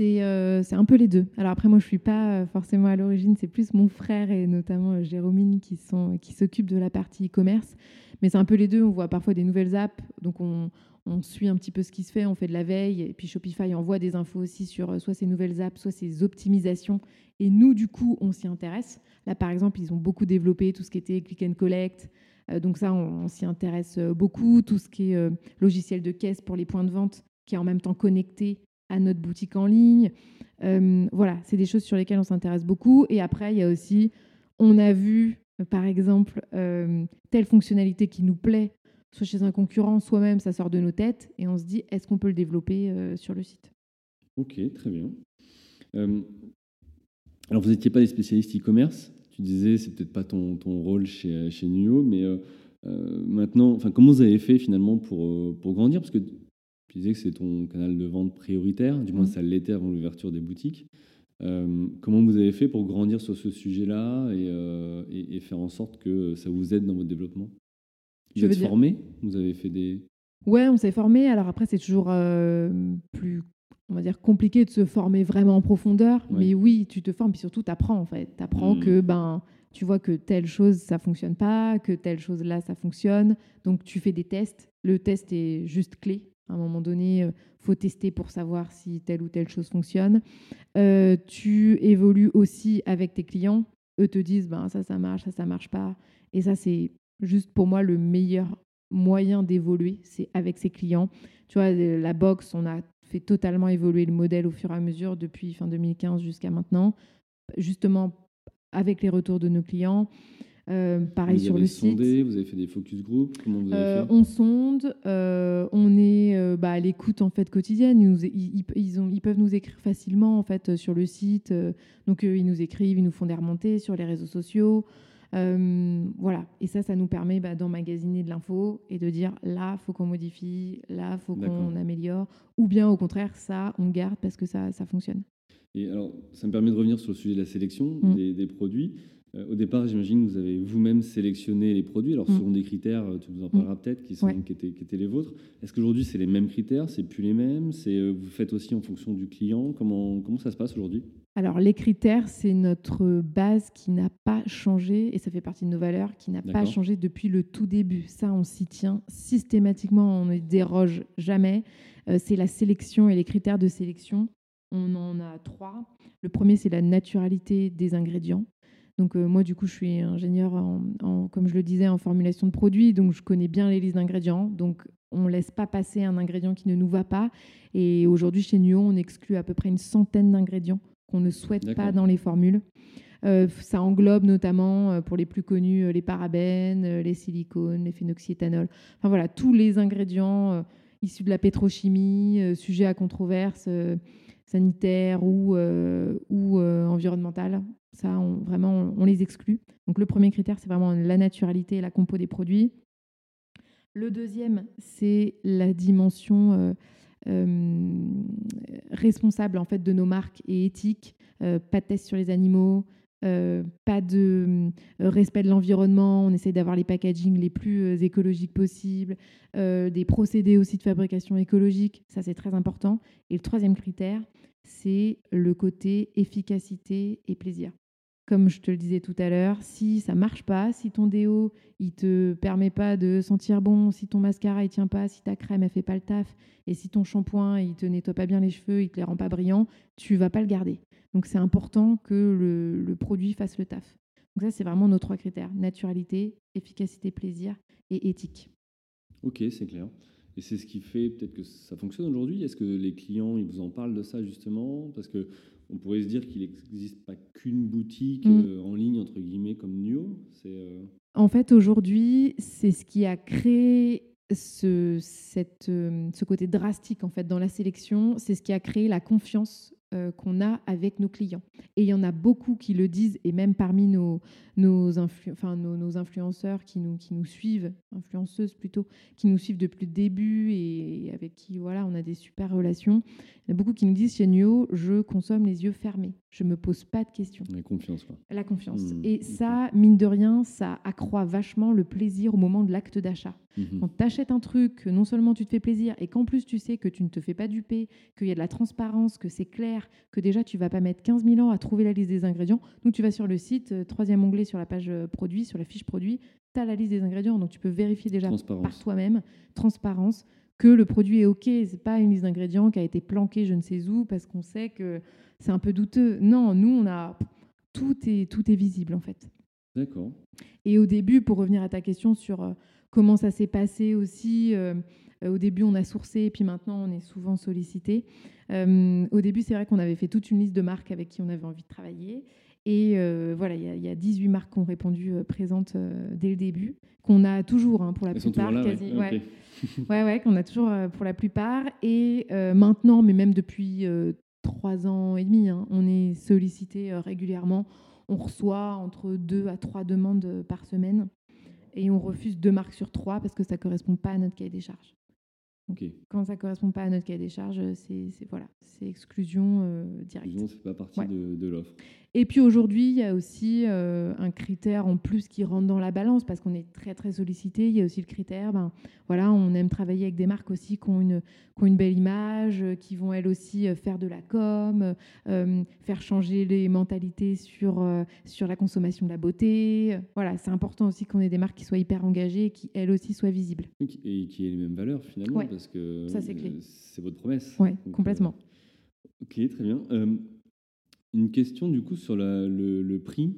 euh, c'est un peu les deux. Alors après, moi, je ne suis pas euh, forcément à l'origine, c'est plus mon frère et notamment Jérôme qui qui s'occupent de la partie e-commerce. Mais c'est un peu les deux. On voit parfois des nouvelles apps, donc on, on suit un petit peu ce qui se fait, on fait de la veille, et puis Shopify envoie des infos aussi sur euh, soit ces nouvelles apps, soit ces optimisations. Et nous, du coup, on s'y intéresse. Là, par exemple, ils ont beaucoup développé tout ce qui était click and collect. Euh, donc ça, on, s'y intéresse euh, beaucoup. Tout ce qui est logiciel de caisse pour les points de vente, qui est en même temps connecté à notre boutique en ligne. voilà, c'est des choses sur lesquelles on s'intéresse beaucoup. Et après, il y a aussi, on a vu, par exemple, telle fonctionnalité qui nous plaît soit chez un concurrent, soi-même, ça sort de nos têtes et on se dit est-ce qu'on peut le développer euh, sur le site? Ok, très bien. Euh, alors, vous n'étiez pas des spécialistes e-commerce. Tu disais, c'est peut-être pas ton, rôle chez, chez NUO, mais euh, maintenant, enfin, comment vous avez fait finalement pour, pour grandir? Parce que tu disais que c'est ton canal de vente prioritaire, du moins mmh. ça l'était avant l'ouverture des boutiques. comment vous avez fait pour grandir sur ce sujet-là et, et, faire en sorte que ça vous aide dans votre développement? Vous êtes formé? Vous avez fait des... Ouais, on s'est formé. Alors après, c'est toujours plus on va dire, compliqué de se former vraiment en profondeur. Mais oui, tu te formes, puis surtout, tu apprends en fait. Tu apprends mmh. que ben, tu vois que telle chose, ça fonctionne pas, que telle chose là, ça fonctionne. Donc, tu fais des tests. Le test est juste clé. À un moment donné, il euh, faut tester pour savoir si telle ou telle chose fonctionne. Euh, tu évolues aussi avec tes clients. Eux te disent, ben, ça, ça marche, ça, ça marche pas. Et ça, c'est juste pour moi le meilleur moyen d'évoluer, c'est avec ses clients. Tu vois, la boxe, on a fait totalement évoluer le modèle au fur et à mesure depuis fin 2015 jusqu'à maintenant, justement avec les retours de nos clients. Euh, pareil sur le site. Vous avez fait des focus group Comment vous avez euh, fait On sonde, euh, on est bah, à l'écoute en fait quotidienne. Ils, nous, ils, ont, ils, peuvent nous écrire facilement en fait sur le site. donc ils nous écrivent, ils nous font des remontées sur les réseaux sociaux. Voilà, et ça, ça nous permet bah, d'emmagasiner de l'info et de dire là, faut qu'on modifie, là, faut qu'on améliore, ou bien au contraire, ça, on garde parce que ça, ça fonctionne. Et alors, ça me permet de revenir sur le sujet de la sélection mm. des, produits. Euh, au départ, j'imagine que vous avez vous-même sélectionné les produits. Alors, selon des critères, euh, tu nous en parleras mm. peut-être, qui, qui, étaient, qui, étaient, les vôtres. Est-ce qu'aujourd'hui, c'est les mêmes critères C'est plus les mêmes C'est Vous faites aussi en fonction du client? Comment, comment ça se passe aujourd'hui? Alors, les critères, c'est notre base qui n'a pas changé, et ça fait partie de nos valeurs, qui n'a pas changé depuis le tout début. Ça, on s'y tient systématiquement, on ne déroge jamais. Euh, c'est la sélection et les critères de sélection. On en a trois. Le premier, c'est la naturalité des ingrédients. Donc euh, moi, du coup, je suis ingénieur, en, comme je le disais, en formulation de produits, donc je connais bien les listes d'ingrédients. Donc on ne laisse pas passer un ingrédient qui ne nous va pas. Et aujourd'hui, chez Nuo, on exclut à peu près une centaine d'ingrédients qu'on ne souhaite pas dans les formules. Euh, ça englobe notamment, euh, pour les plus connus, euh, les parabènes, les silicones, les phénoxyéthanols. Enfin voilà, tous les ingrédients issus de la pétrochimie, sujets à controverse sanitaire ou, ou environnementale. Ça, on, vraiment, on, les exclut. Donc le premier critère, c'est vraiment la naturalité et la compo des produits. Le deuxième, c'est la dimension euh, responsable en fait de nos marques et éthiques, euh, pas de tests sur les animaux, euh, pas de respect de l'environnement, on essaie d'avoir les packagings les plus écologiques possibles, des procédés aussi de fabrication écologique, ça c'est très important. Et le troisième critère, c'est le côté efficacité et plaisir comme je te le disais tout à l'heure, si ça marche pas, si ton déo il te permet pas de sentir bon, si ton mascara il tient pas, si ta crème elle fait pas le taf, et si ton shampoing il te nettoie pas bien les cheveux, il te les rend pas brillants, tu vas pas le garder. Donc c'est important que le, produit fasse le taf. Donc ça c'est vraiment nos trois critères naturalité, efficacité, plaisir et éthique. Ok, c'est clair. Et c'est ce qui fait peut-être que ça fonctionne aujourd'hui. Est-ce que les clients ils vous en parlent de ça justement? Parce que on pourrait se dire qu'il n'existe pas qu'une boutique mm. euh, en ligne, entre guillemets, comme Nuo. Euh, en fait, aujourd'hui, c'est ce qui a créé ce, cette, euh, ce côté drastique en fait, dans la sélection. C'est ce qui a créé la confiance qu'on a avec nos clients. Et il y en a beaucoup qui le disent, et même parmi nos, nos, enfin, nos, influenceurs qui nous, qui nous suivent, influenceuses plutôt, qui nous suivent depuis le début et avec qui voilà, on a des super relations. Il y en a beaucoup qui nous disent chez je consomme les yeux fermés. Je ne me pose pas de questions. La confiance. Quoi. La confiance. Mmh, et ça, mine de rien, ça accroît vachement le plaisir au moment de l'acte d'achat. Mmh. Quand tu achètes un truc, non seulement tu te fais plaisir, et qu'en plus tu sais que tu ne te fais pas duper, qu'il y a de la transparence, que c'est clair, que déjà tu vas pas mettre 15 000 ans à trouver la liste des ingrédients. Donc tu vas sur le site, euh, troisième onglet sur la page euh, produit, sur la fiche produit, tu as la liste des ingrédients. Donc tu peux vérifier déjà par toi-même, transparence, que le produit est OK. Ce n'est pas une liste d'ingrédients qui a été planquée je ne sais où parce qu'on sait que c'est un peu douteux. Non, nous, on a tout est, tout est visible en fait. D'accord. Et au début, pour revenir à ta question sur euh, comment ça s'est passé aussi, euh, au début, on a sourcé et puis maintenant, on est souvent sollicité. au début, c'est vrai qu'on avait fait toute une liste de marques avec qui on avait envie de travailler. Et euh, voilà, il y, a 18 marques qui ont répondu euh, présentes euh, dès le début, qu'on a toujours hein, pour la plupart. quasi, ouais. ouais, qu'on a toujours pour la plupart. Et maintenant, mais même depuis trois ans et demi, hein, on est sollicité régulièrement. On reçoit entre deux à trois demandes par semaine et on refuse deux marques sur trois parce que ça ne correspond pas à notre cahier des charges. Quand ça ne correspond pas à notre cahier des charges, c'est voilà, exclusion euh, directe. Exclusion, c'est pas partie de, de l'offre. Et puis aujourd'hui, il y a aussi euh, un critère en plus qui rentre dans la balance parce qu'on est très très sollicité. Il y a aussi le critère, ben voilà, on aime travailler avec des marques aussi qui ont une, qui ont une belle image, qui vont elles aussi euh, faire de la com, euh, faire changer les mentalités sur, sur la consommation de la beauté. Voilà, c'est important aussi qu'on ait des marques qui soient hyper engagées et qui elles aussi soient visibles. Et qui aient les mêmes valeurs finalement, parce que c'est votre promesse. Oui, complètement. ok, très bien. Une question du coup sur le, prix.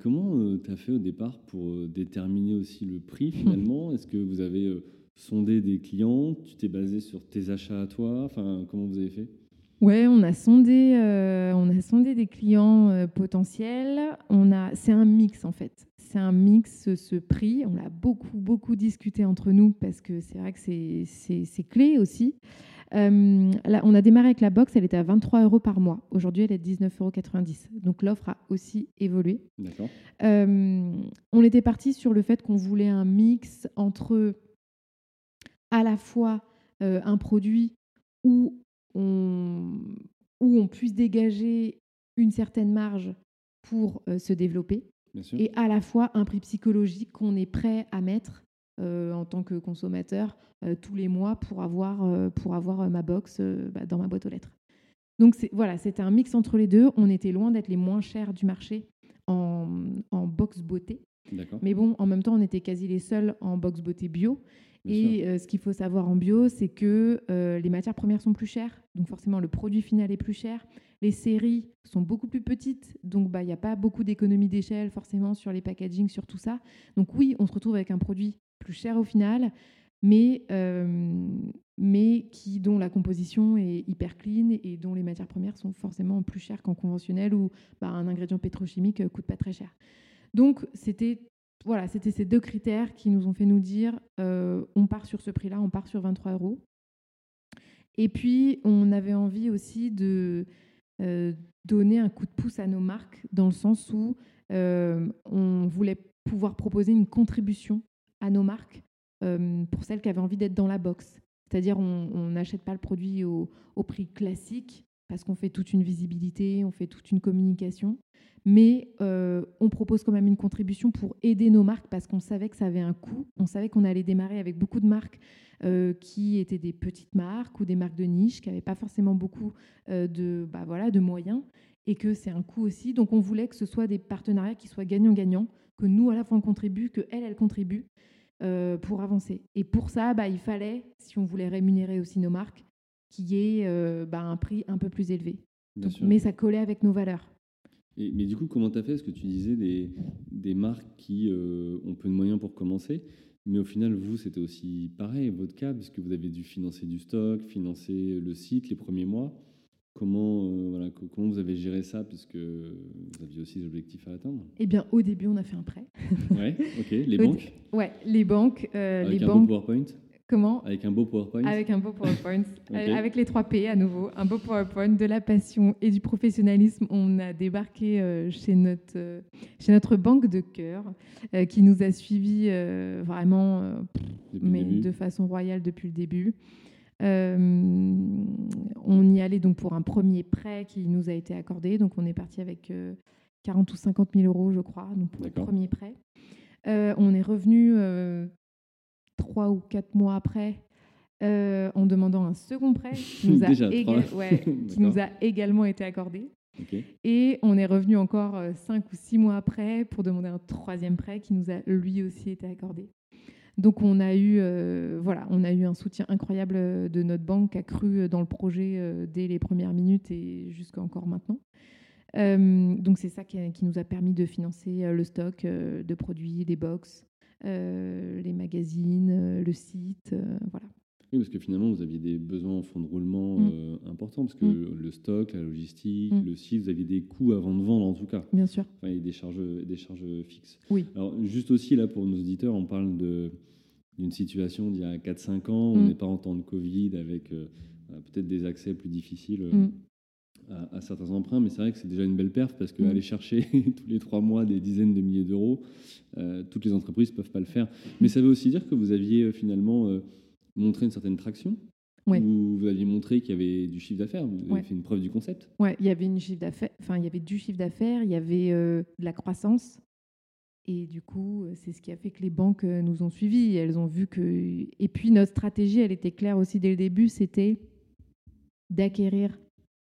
Comment euh, tu as fait au départ pour euh, déterminer aussi le prix finalement? Est-ce que vous avez euh, sondé des clients? Tu t'es basé sur tes achats à toi? Enfin, comment vous avez fait? Ouais, on a sondé, on a sondé des clients potentiels. On a, c'est un mix en fait. C'est un mix ce prix. On l'a beaucoup beaucoup discuté entre nous parce que c'est vrai que c'est, c'est clé aussi. Euh, on a démarré avec la box, elle était à 23 euros par mois. Aujourd'hui, elle est 19,90 euros. Donc l'offre a aussi évolué. Euh, on était parti sur le fait qu'on voulait un mix entre à la fois euh, un produit où on, où on puisse dégager une certaine marge pour se développer et à la fois un prix psychologique qu'on est prêt à mettre euh, en tant que consommateur euh, tous les mois pour avoir, euh, pour avoir ma box bah, dans ma boîte aux lettres. Donc voilà, c'était un mix entre les deux. On était loin d'être les moins chers du marché en, en box beauté. Mais bon, en même temps, on était quasi les seuls en box beauté bio. Et ce qu'il faut savoir en bio, c'est que les matières premières sont plus chères, donc forcément le produit final est plus cher. Les séries sont beaucoup plus petites, donc bah, il n'y a pas beaucoup d'économies d'échelle forcément sur les packaging, sur tout ça. Donc oui, on se retrouve avec un produit plus cher au final, mais, euh, mais qui, dont la composition est hyper clean et dont les matières premières sont forcément plus chères qu'en conventionnel où bah, un ingrédient pétrochimique coûte pas très cher. Donc c'était voilà, c'était ces deux critères qui nous ont fait nous dire euh, on part sur ce prix-là, on part sur 23 euros. Et puis on avait envie aussi de euh, donner un coup de pouce à nos marques dans le sens où on voulait pouvoir proposer une contribution à nos marques euh, pour celles qui avaient envie d'être dans la box. C'est-à-dire on n'achète pas le produit au, prix classique parce qu'on fait toute une visibilité, on fait toute une communication, mais euh, on propose quand même une contribution pour aider nos marques parce qu'on savait que ça avait un coût, on savait qu'on allait démarrer avec beaucoup de marques euh, qui étaient des petites marques ou des marques de niche qui n'avaient pas forcément beaucoup de, bah voilà, de moyens et que c'est un coût aussi. Donc on voulait que ce soit des partenariats qui soient gagnant-gagnant, que nous à la fois on contribue, que elle elle contribue euh, pour avancer. Et pour ça, bah, il fallait, si on voulait rémunérer aussi nos marques, qu'il y ait euh, bah, un prix un peu plus élevé. mais ça collait avec nos valeurs. Et, mais du coup, comment tu as fait? Est-ce que tu disais des, des marques qui euh, ont peu de moyens pour commencer mais au final, vous, c'était aussi pareil, votre cas, puisque vous avez dû financer du stock, financer le site les premiers mois. Comment, euh, voilà, comment vous avez géré ça, puisque vous aviez aussi des objectifs à atteindre Eh bien, au début, on a fait un prêt. ouais, ok. Les banques? Ouais, les banques. Euh, Avec les un banques... beau PowerPoint? Comment Avec un beau PowerPoint Avec un beau PowerPoint. Avec les 3 P à nouveau. Un beau PowerPoint, de la passion et du professionnalisme. On a débarqué euh, chez, notre, chez notre banque de cœur qui nous a suivis vraiment mais de façon royale depuis le début. Euh, on y allait donc pour un premier prêt qui nous a été accordé. Donc on est parti avec 40 euh, ou 50 000 euros, je crois, donc pour le premier prêt. Euh, on est revenu trois ou quatre mois après en demandant un second prêt qui nous, a, qui nous a, également été accordé. Et on est revenu encore cinq ou six mois après pour demander un troisième prêt qui nous a lui aussi été accordé. Donc on a eu, euh, voilà, on a eu un soutien incroyable euh, de notre banque qui a cru euh, dans le projet dès les premières minutes et jusqu'à encore maintenant. donc c'est ça qui, nous a permis de financer le stock de produits, des box, les magazines, le site, voilà. Oui, parce que finalement, vous aviez des besoins en fonds de roulement mm. importants, parce que mm. le stock, la logistique, mm. le site, vous aviez des coûts avant de vendre en tout cas. Bien sûr. et des charges, des charges fixes. Oui. Alors, juste aussi, là, pour nos auditeurs, on parle de d'une situation d'il y a 4-5 ans. On n'est pas en temps de Covid avec euh, euh, peut-être des accès plus difficiles euh, à, certains emprunts, mais c'est vrai que c'est déjà une belle perf parce qu'aller mm. chercher tous les trois mois des dizaines de milliers d'euros, toutes les entreprises ne peuvent pas le faire. Mais ça veut aussi dire que vous aviez finalement montré une certaine traction Ouais. Vous aviez montré qu'il y avait du chiffre d'affaires Vous avez Ouais. fait une preuve du concept Ouais, il y avait une chiffre d'affaires, enfin il y avait du chiffre d'affaires, il y avait euh, de la croissance. Et du coup, euh, c'est ce qui a fait que les banques euh, nous ont suivis. Elles ont vu que. Et puis notre stratégie, elle était claire aussi dès le début, c'était d'acquérir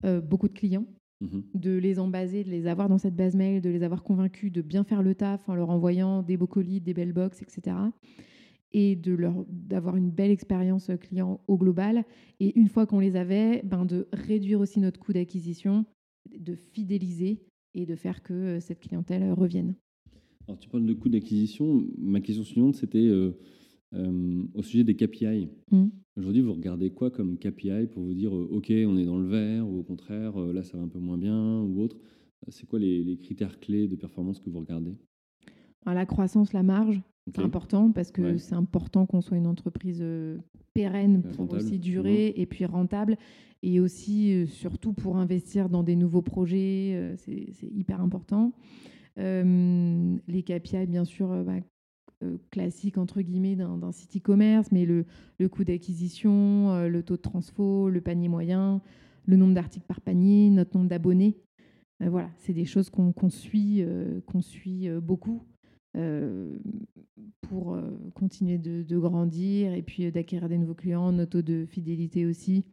euh, beaucoup de clients, Mhm. de les embaser, de les avoir dans cette base mail, de les avoir convaincus de bien faire le taf en leur envoyant des beaux colis, des belles box, etc. Et de leur d'avoir une belle expérience client au global. Et une fois qu'on les avait, ben de réduire aussi notre coût d'acquisition, de fidéliser et de faire que euh, cette clientèle euh, revienne. Alors, tu parles de coût d'acquisition. Ma question suivante, c'était euh, euh, au sujet des KPI. Mm. Aujourd'hui, vous regardez quoi comme KPI pour vous dire, euh, OK, on est dans le vert, ou au contraire, euh, là, ça va un peu moins bien, ou autre? C'est quoi les, les critères clés de performance que vous regardez? Alors, la croissance, la marge, c'est important parce que Ouais. c'est important qu'on soit une entreprise pérenne pour rentable, aussi durer et puis rentable et aussi surtout pour investir dans des nouveaux projets, c'est hyper important. Euh, les KPI, bien sûr, bah, euh, classiques entre guillemets d'un site e-commerce, mais le, le coût d'acquisition, euh, le taux de transfo, le panier moyen, le nombre d'articles par panier, notre nombre d'abonnés. Euh, voilà, c'est des choses qu'on suit, euh, qu'on suit beaucoup euh, pour continuer de, de grandir et puis d'acquérir des nouveaux clients, notre taux de fidélité aussi.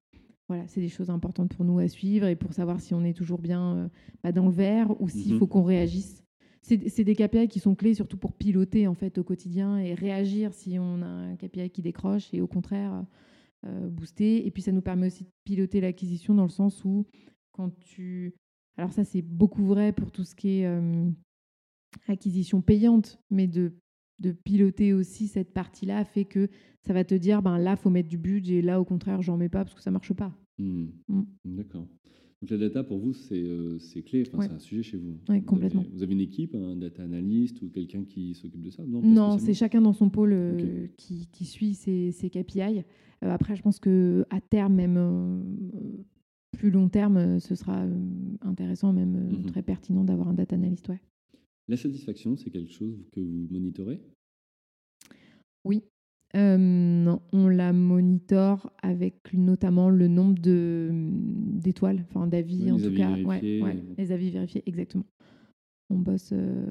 Voilà, c'est des choses importantes pour nous à suivre et pour savoir si on est toujours bien bah, dans le vert ou s'il Mhm. faut qu'on réagisse. C'est des KPI qui sont clés surtout pour piloter en fait au quotidien et réagir si on a un KPI qui décroche et au contraire euh, booster. Et puis ça nous permet aussi de piloter l'acquisition dans le sens où quand tu... Alors ça c'est beaucoup vrai pour tout ce qui est euh, acquisition payante, mais de, de piloter aussi cette partie-là fait que ça va te dire, ben là, faut mettre du budget, là, au contraire, j'en mets pas parce que ça marche pas. Hmm. Mm. D'accord. Donc la data pour vous c'est euh, clé, enfin, Ouais. c'est un sujet chez vous. Vous complètement. avez- Vous avez une équipe, un data analyst ou quelqu'un qui s'occupe de ça? Non, Non, c'est chacun dans son pôle euh, qui, qui suit ses, ses KPI. Euh, après, je pense que à terme, même euh, plus long terme, ce sera intéressant, même Mhm. très pertinent d'avoir un data analyst. Ouais. La satisfaction, c'est quelque chose que vous monitorez? Oui. Euh, on la monitore avec notamment le nombre de d'étoiles, enfin d'avis en tout cas. Ouais, ouais, les avis vérifiés, exactement. On bosse, euh,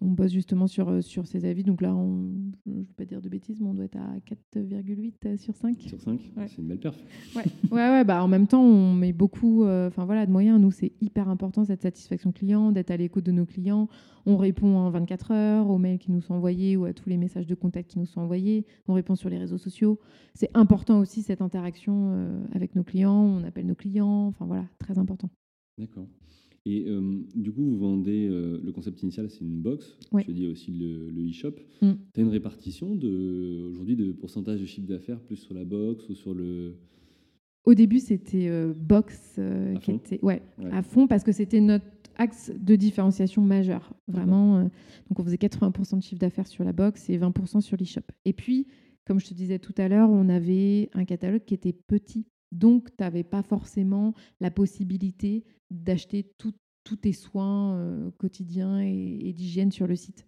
on bosse justement sur, euh, sur ces avis. Donc là, on, je ne vais pas dire de bêtises, mais on doit être à 4,8 sur 5. sur 5 Ouais. C'est une belle perf. Ouais, ouais, ouais, bah en même temps, on met beaucoup euh, voilà, de moyens. Nous, c'est hyper important cette satisfaction client, d'être à l'écoute de nos clients. On répond en 24 heures aux mails qui nous sont envoyés ou à tous les messages de contact qui nous sont envoyés. On répond sur les réseaux sociaux. C'est important aussi cette interaction euh, avec nos clients. On appelle nos clients. Enfin voilà, très important. D'accord. Et euh, du coup, vous vendez euh, le concept initial, c'est une box. Ouais. As dit aussi le, le e-shop. Mm. Tu as une répartition de aujourd'hui de pourcentage de chiffre d'affaires plus sur la box ou sur le. Au début, c'était euh, Box À qui fond était ouais, Ouais. à fond parce que c'était notre axe de différenciation majeur. Vraiment. donc, on faisait 80% de chiffre d'affaires sur la box et 20% sur l'e-shop. Et puis, comme je te disais tout à l'heure, on avait un catalogue qui était petit. Donc, tu n'avais pas forcément la possibilité d'acheter tous tes soins euh, quotidiens et, et d'hygiène sur le site.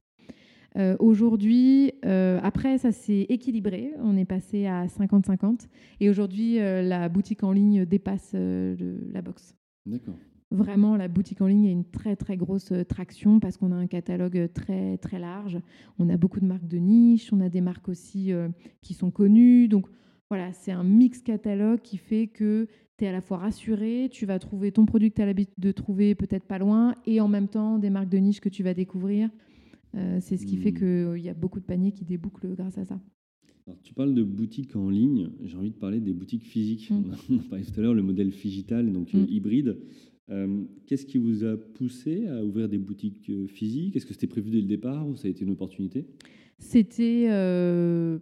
Euh, Aujourd'hui, euh, après, ça s'est équilibré. On est passé à 50-50. Et aujourd'hui, la boutique en ligne dépasse le- la box. D'accord. Vraiment, la boutique en ligne a une très très grosse traction parce qu'on a un catalogue très très large. On a beaucoup de marques de niche, on a des marques aussi qui sont connues. Donc voilà, c'est un mix catalogue qui fait que tu es à la fois rassuré, tu vas trouver ton produit que tu as l'habitude de trouver peut-être pas loin, et en même temps des marques de niche que tu vas découvrir. Euh, c'est ce qui fait Hmm. qu'il y a beaucoup de paniers qui débouclent grâce à ça. Alors, tu parles de boutiques en ligne. J'ai envie de parler des boutiques physiques. Mm. On a parlé tout à l'heure, le modèle digital, donc euh, Mm. hybride. Euh, Qu'est-ce qui vous a poussé à ouvrir des boutiques euh, physiques? Est-ce que c'était prévu dès le départ ou ça a été une opportunité? C'était euh,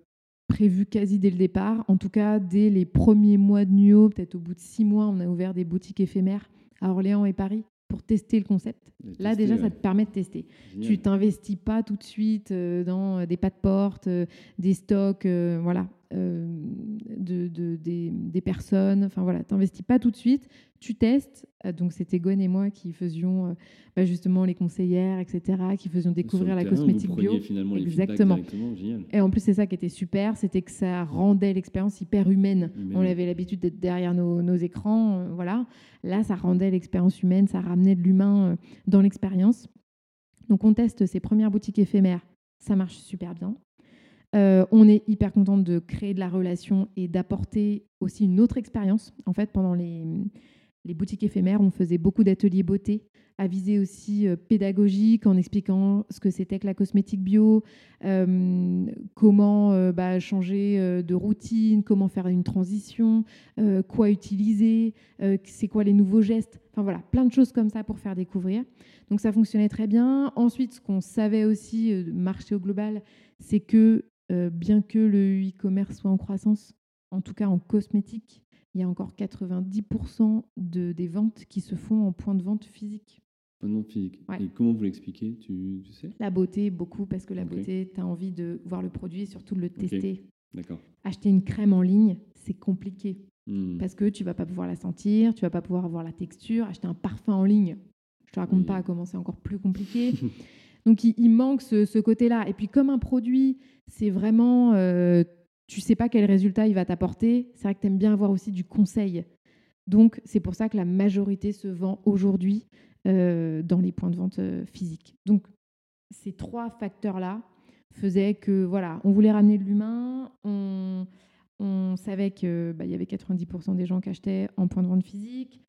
prévu quasi dès le départ. En tout cas, dès les premiers mois de NUO, peut-être au bout de six mois, on a ouvert des boutiques éphémères à Orléans et Paris pour tester le concept. Là, déjà, ouais. ça te permet de tester. Génial. Tu t'investis pas tout de suite euh, dans euh, des pas de porte, euh, des stocks. voilà. De, des, des, personnes. Enfin voilà, tu n'investis pas tout de suite, tu testes. donc c'était Gwen et moi qui faisions bah, justement les conseillères, etc., qui faisions découvrir la cosmétique bio. Exactement. Et en plus, c'est ça qui était super, c'était que ça rendait l'expérience hyper humaine. On avait l'habitude d'être derrière nos, nos écrans, voilà. Là, ça rendait l'expérience humaine, ça ramenait de l'humain dans l'expérience. Donc on teste ces premières boutiques éphémères, ça marche super bien. Euh, on est hyper contente de créer de la relation et d'apporter aussi une autre expérience. En fait, pendant les, boutiques éphémères, on faisait beaucoup d'ateliers beauté à visée aussi euh, pédagogique en expliquant ce que c'était que la cosmétique bio, euh, comment bah, changer de routine, comment faire une transition, quoi utiliser, c'est quoi les nouveaux gestes. Enfin voilà, plein de choses comme ça pour faire découvrir. Donc ça fonctionnait très bien. Ensuite, ce qu'on savait aussi, marché au global, c'est que bien que le e-commerce soit en croissance, en tout cas en cosmétique, il y a encore 90% de, des ventes qui se font en point de vente physique. Point de vente physique. Et comment vous l'expliquez? Tu, sais? La beauté, beaucoup, parce que la beauté, tu as envie de voir le produit et surtout de le tester. D'accord. Acheter une crème en ligne, c'est compliqué. Hmm. Parce que tu vas pas pouvoir la sentir, tu vas pas pouvoir avoir la texture. Acheter un parfum en ligne, je te raconte pas comment c'est encore plus compliqué. Donc il, manque ce, côté-là. Et puis comme un produit, c'est vraiment, euh, tu sais pas quel résultat il va t'apporter, c'est vrai que tu aimes bien avoir aussi du conseil. Donc c'est pour ça que la majorité se vend aujourd'hui euh, dans les points de vente euh, physiques. Donc ces trois facteurs-là faisaient que voilà, on voulait ramener de l'humain, on, savait qu'il bah, y avait 90% des gens qui achetaient en point de vente physique.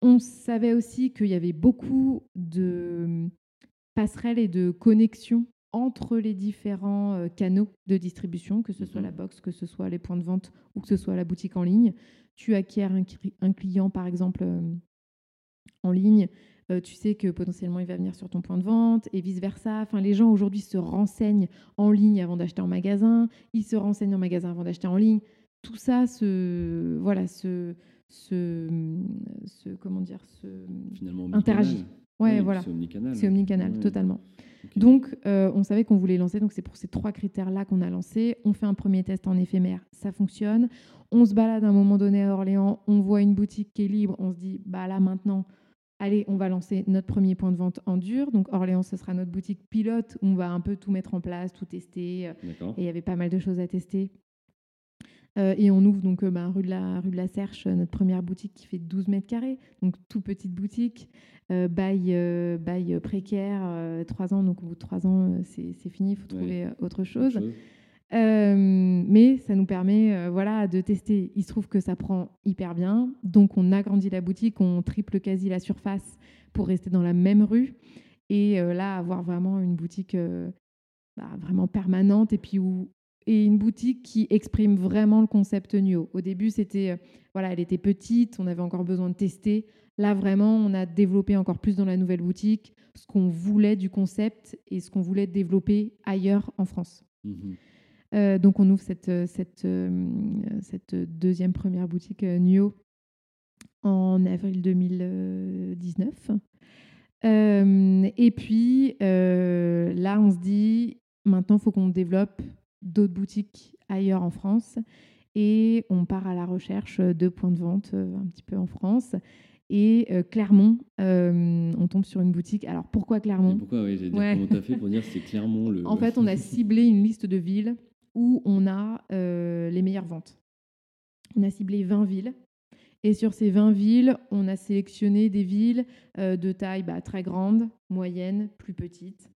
On savait aussi qu'il y avait beaucoup de passerelle et de connexion entre les différents euh, canaux de distribution, que ce soit la mhm. box, que ce soit les points de vente ou que ce soit la boutique en ligne. Tu acquiers un, client, par exemple, euh, en ligne, euh, tu sais que potentiellement il va venir sur ton point de vente et vice-versa. Enfin, les gens aujourd'hui se renseignent en ligne avant d'acheter en magasin, ils se renseignent en magasin avant d'acheter en ligne. Tout ça se, voilà, se, se, comment dire, se interagit. Ouais, voilà. C'est omnicanal. C'est omnicanal, totalement. Donc, euh, on savait qu'on voulait lancer. Donc, c'est pour ces trois critères-là qu'on a lancé. On fait un premier test en éphémère, ça fonctionne. On se balade à un moment donné à Orléans, on voit une boutique qui est libre, on se dit, bah là maintenant, allez, on va lancer notre premier point de vente en dur. Donc, Orléans, ce sera notre boutique pilote où on va un peu tout mettre en place, tout tester. Et il y avait pas mal de choses à tester. Euh, et on ouvre donc euh, bah, rue, de la, rue de la Serche, notre première boutique qui fait 12 mètres carrés, donc tout petite boutique euh, bail, euh, bail précaire, euh, trois ans, donc au bout de trois ans, c'est fini, il faut trouver autre chose. mais ça nous permet voilà, de tester. Il se trouve que ça prend hyper bien. Donc, on agrandit la boutique, on triple quasi la surface pour rester dans la même rue. Et là, avoir vraiment une boutique bah, vraiment permanente et puis où, et une boutique qui exprime vraiment le concept Nio. Au début, c'était voilà, elle était petite, on avait encore besoin de tester. Là, vraiment, on a développé encore plus dans la nouvelle boutique ce qu'on voulait du concept et ce qu'on voulait développer ailleurs en France. Mhm. Euh, donc, on ouvre cette, cette, euh, cette deuxième première boutique euh, NUO en avril 2019. et puis, là, on se dit, maintenant, il faut qu'on développe d'autres boutiques ailleurs en France. Et on part à la recherche de points de vente un petit peu en France. Et euh, Clermont, euh, on tombe sur une boutique. Alors pourquoi Clermont? Pourquoi, oui, j'ai dit comment tu as fait pour dire c'est Clermont le. En fait, on a ciblé une liste de villes où on a euh, les meilleures ventes. On a ciblé 20 villes. Et sur ces 20 villes, on a sélectionné des villes de taille bah, très grande, moyenne, plus petite.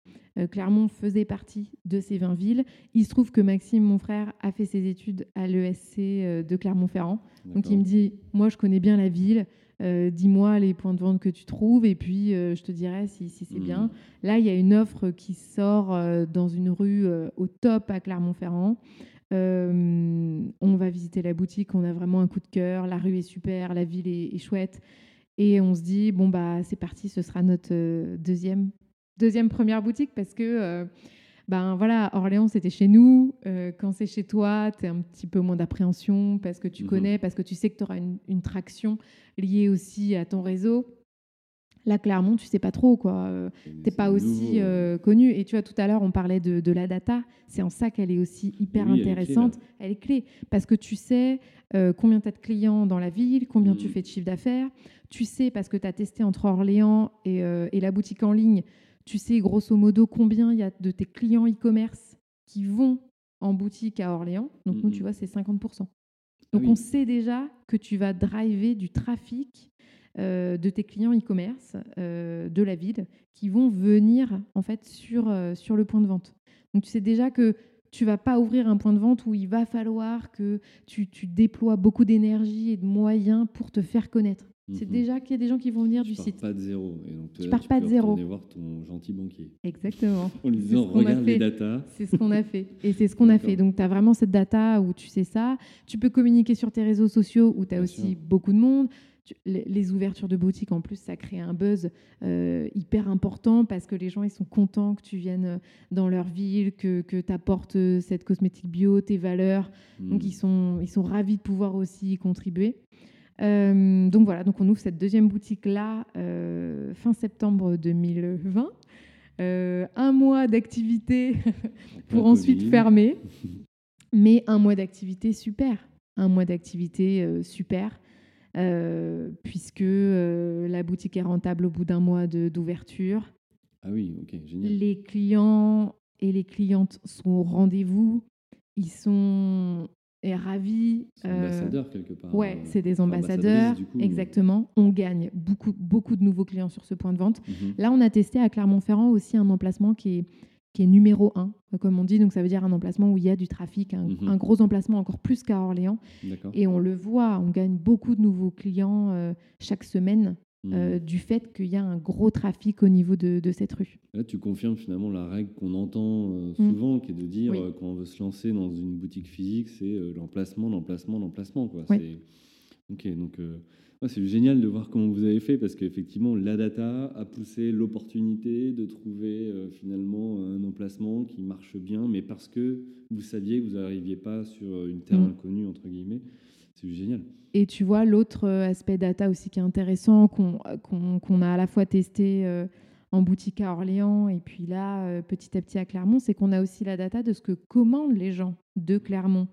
Clermont faisait partie de ces 20 villes. Il se trouve que Maxime, mon frère, a fait ses études à l'ESC de Clermont-Ferrand. Donc il me dit, moi je connais bien la ville, euh, dis-moi les points de vente que tu trouves et puis euh, je te dirai si, c'est mmh. bien. Là, il y a une offre qui sort euh, dans une rue au top à Clermont-Ferrand. On va visiter la boutique, on a vraiment un coup de cœur, la rue est super, la ville est, chouette. Et on se dit, bon, bah, c'est parti, ce sera notre deuxième, deuxième première boutique parce que ben voilà, Orléans, c'était chez nous. Euh, quand c'est chez toi, tu as un petit peu moins d'appréhension parce que tu mhm. connais, parce que tu sais que tu auras une, traction liée aussi à ton réseau. Là, Clermont, tu sais pas trop, quoi. Euh, T'es pas aussi euh, connu. Et tu vois, tout à l'heure, on parlait de, la data. C'est en ça qu'elle est aussi hyper intéressante. Elle est, clé, parce que tu sais euh, combien tu as de clients dans la ville, combien tu mm. fais de chiffre d'affaires. Tu sais, parce que tu as testé entre Orléans et, la boutique en ligne, tu sais grosso modo combien il y a de tes clients e-commerce qui vont en boutique à Orléans. Donc, nous, tu vois, c'est 50%. Ah Donc, on sait déjà que tu vas driver du trafic euh, de tes clients e-commerce euh, de la ville qui vont venir en fait sur, euh, sur le point de vente. Donc tu sais déjà que tu vas pas ouvrir un point de vente où il va falloir que tu, tu déploies beaucoup d'énergie et de moyens pour te faire connaître. C'est mhm. déjà qu'il y a des gens qui vont venir du site. Tu pars pas de zéro. Et donc, tu pars pas de zéro. voir ton gentil banquier. Exactement. en lui disant, regarde les datas. C'est ce qu'on a fait. Et c'est ce qu'on a fait. Donc, tu as vraiment cette data où tu sais ça. Tu peux communiquer sur tes réseaux sociaux où tu as aussi beaucoup de monde les ouvertures de boutiques, en plus, ça crée un buzz euh, hyper important parce que les gens ils sont contents que tu viennes euh, dans leur ville, que, que tu apportes euh, cette cosmétique bio, tes valeurs. Donc, hmm. ils sont, ils sont ravis de pouvoir aussi y contribuer. donc voilà, donc on ouvre cette deuxième boutique-là fin septembre 2020. un mois d'activité pour ensuite fermer, mais un mois d'activité super. Un mois d'activité super puisque euh, la boutique est rentable au bout d'un mois d'ouverture. Ah oui, ok, génial. Les clients et les clientes sont au rendez-vous. Ils sont ravis. Euh, ambassadeurs quelque part. Ouais, c'est des ambassadeurs, exactement. On gagne beaucoup, beaucoup de nouveaux clients sur ce point de vente. Mhm. Là, on a testé à Clermont-Ferrand aussi un emplacement qui est qui est numéro un, comme on dit. Donc, ça veut dire un emplacement où il y a du trafic, un, mhm. gros emplacement encore plus qu'à Orléans. Et on le voit, on gagne beaucoup de nouveaux clients euh, chaque semaine euh, mhm. du fait qu'il y a un gros trafic au niveau de, cette rue. Là, tu confirmes finalement la règle qu'on entend euh, mm. souvent, qui est de dire quand on veut se lancer dans une boutique physique, c'est l'emplacement, l'emplacement, l'emplacement. Ok, donc c'est génial de voir comment vous avez fait parce qu'effectivement, la data a poussé l'opportunité de trouver euh, finalement un emplacement qui marche bien, mais parce que vous saviez que vous n'arriviez pas sur une terre mm. inconnue, entre guillemets. C'est génial. Et tu vois, l'autre euh, aspect data aussi qui est intéressant, qu'on a à la fois testé euh, en boutique à Orléans et puis là, petit à petit à Clermont, c'est qu'on a aussi la data de ce que commandent les gens de Clermont.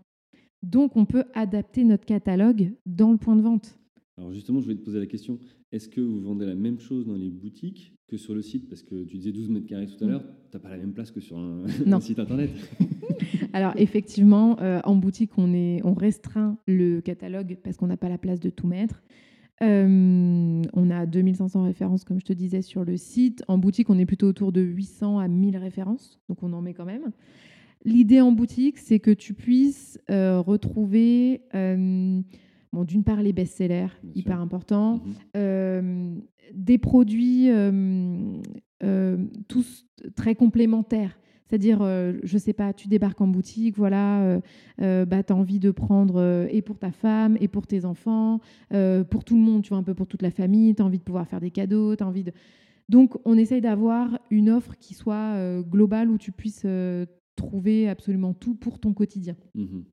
Donc, on peut adapter notre catalogue dans le point de vente. Alors justement, je voulais te poser la question, est-ce que vous vendez la même chose dans les boutiques que sur le site? Parce que tu disais 12 mètres carrés tout à mm. l'heure, tu n'as pas la même place que sur un, site internet. Alors effectivement, euh, en boutique, on, est, on restreint le catalogue parce qu'on n'a pas la place de tout mettre. Euh, on a 2500 références, comme je te disais, sur le site. En boutique, on est plutôt autour de 800 à 1000 références, donc on en met quand même. L'idée en boutique, c'est que tu puisses euh, retrouver Bon, d'une part, les best-sellers, hyper important. Mhm. Euh, des produits euh, euh, tous très complémentaires. C'est-à-dire, je sais pas, tu débarques en boutique, voilà, bah, tu as envie de prendre et pour ta femme, et pour tes enfants, pour tout le monde, tu vois, un peu pour toute la famille, tu as envie de pouvoir faire des cadeaux, tu as envie de... Donc, on essaye d'avoir une offre qui soit globale où tu puisses trouver absolument tout pour ton quotidien. Mhm.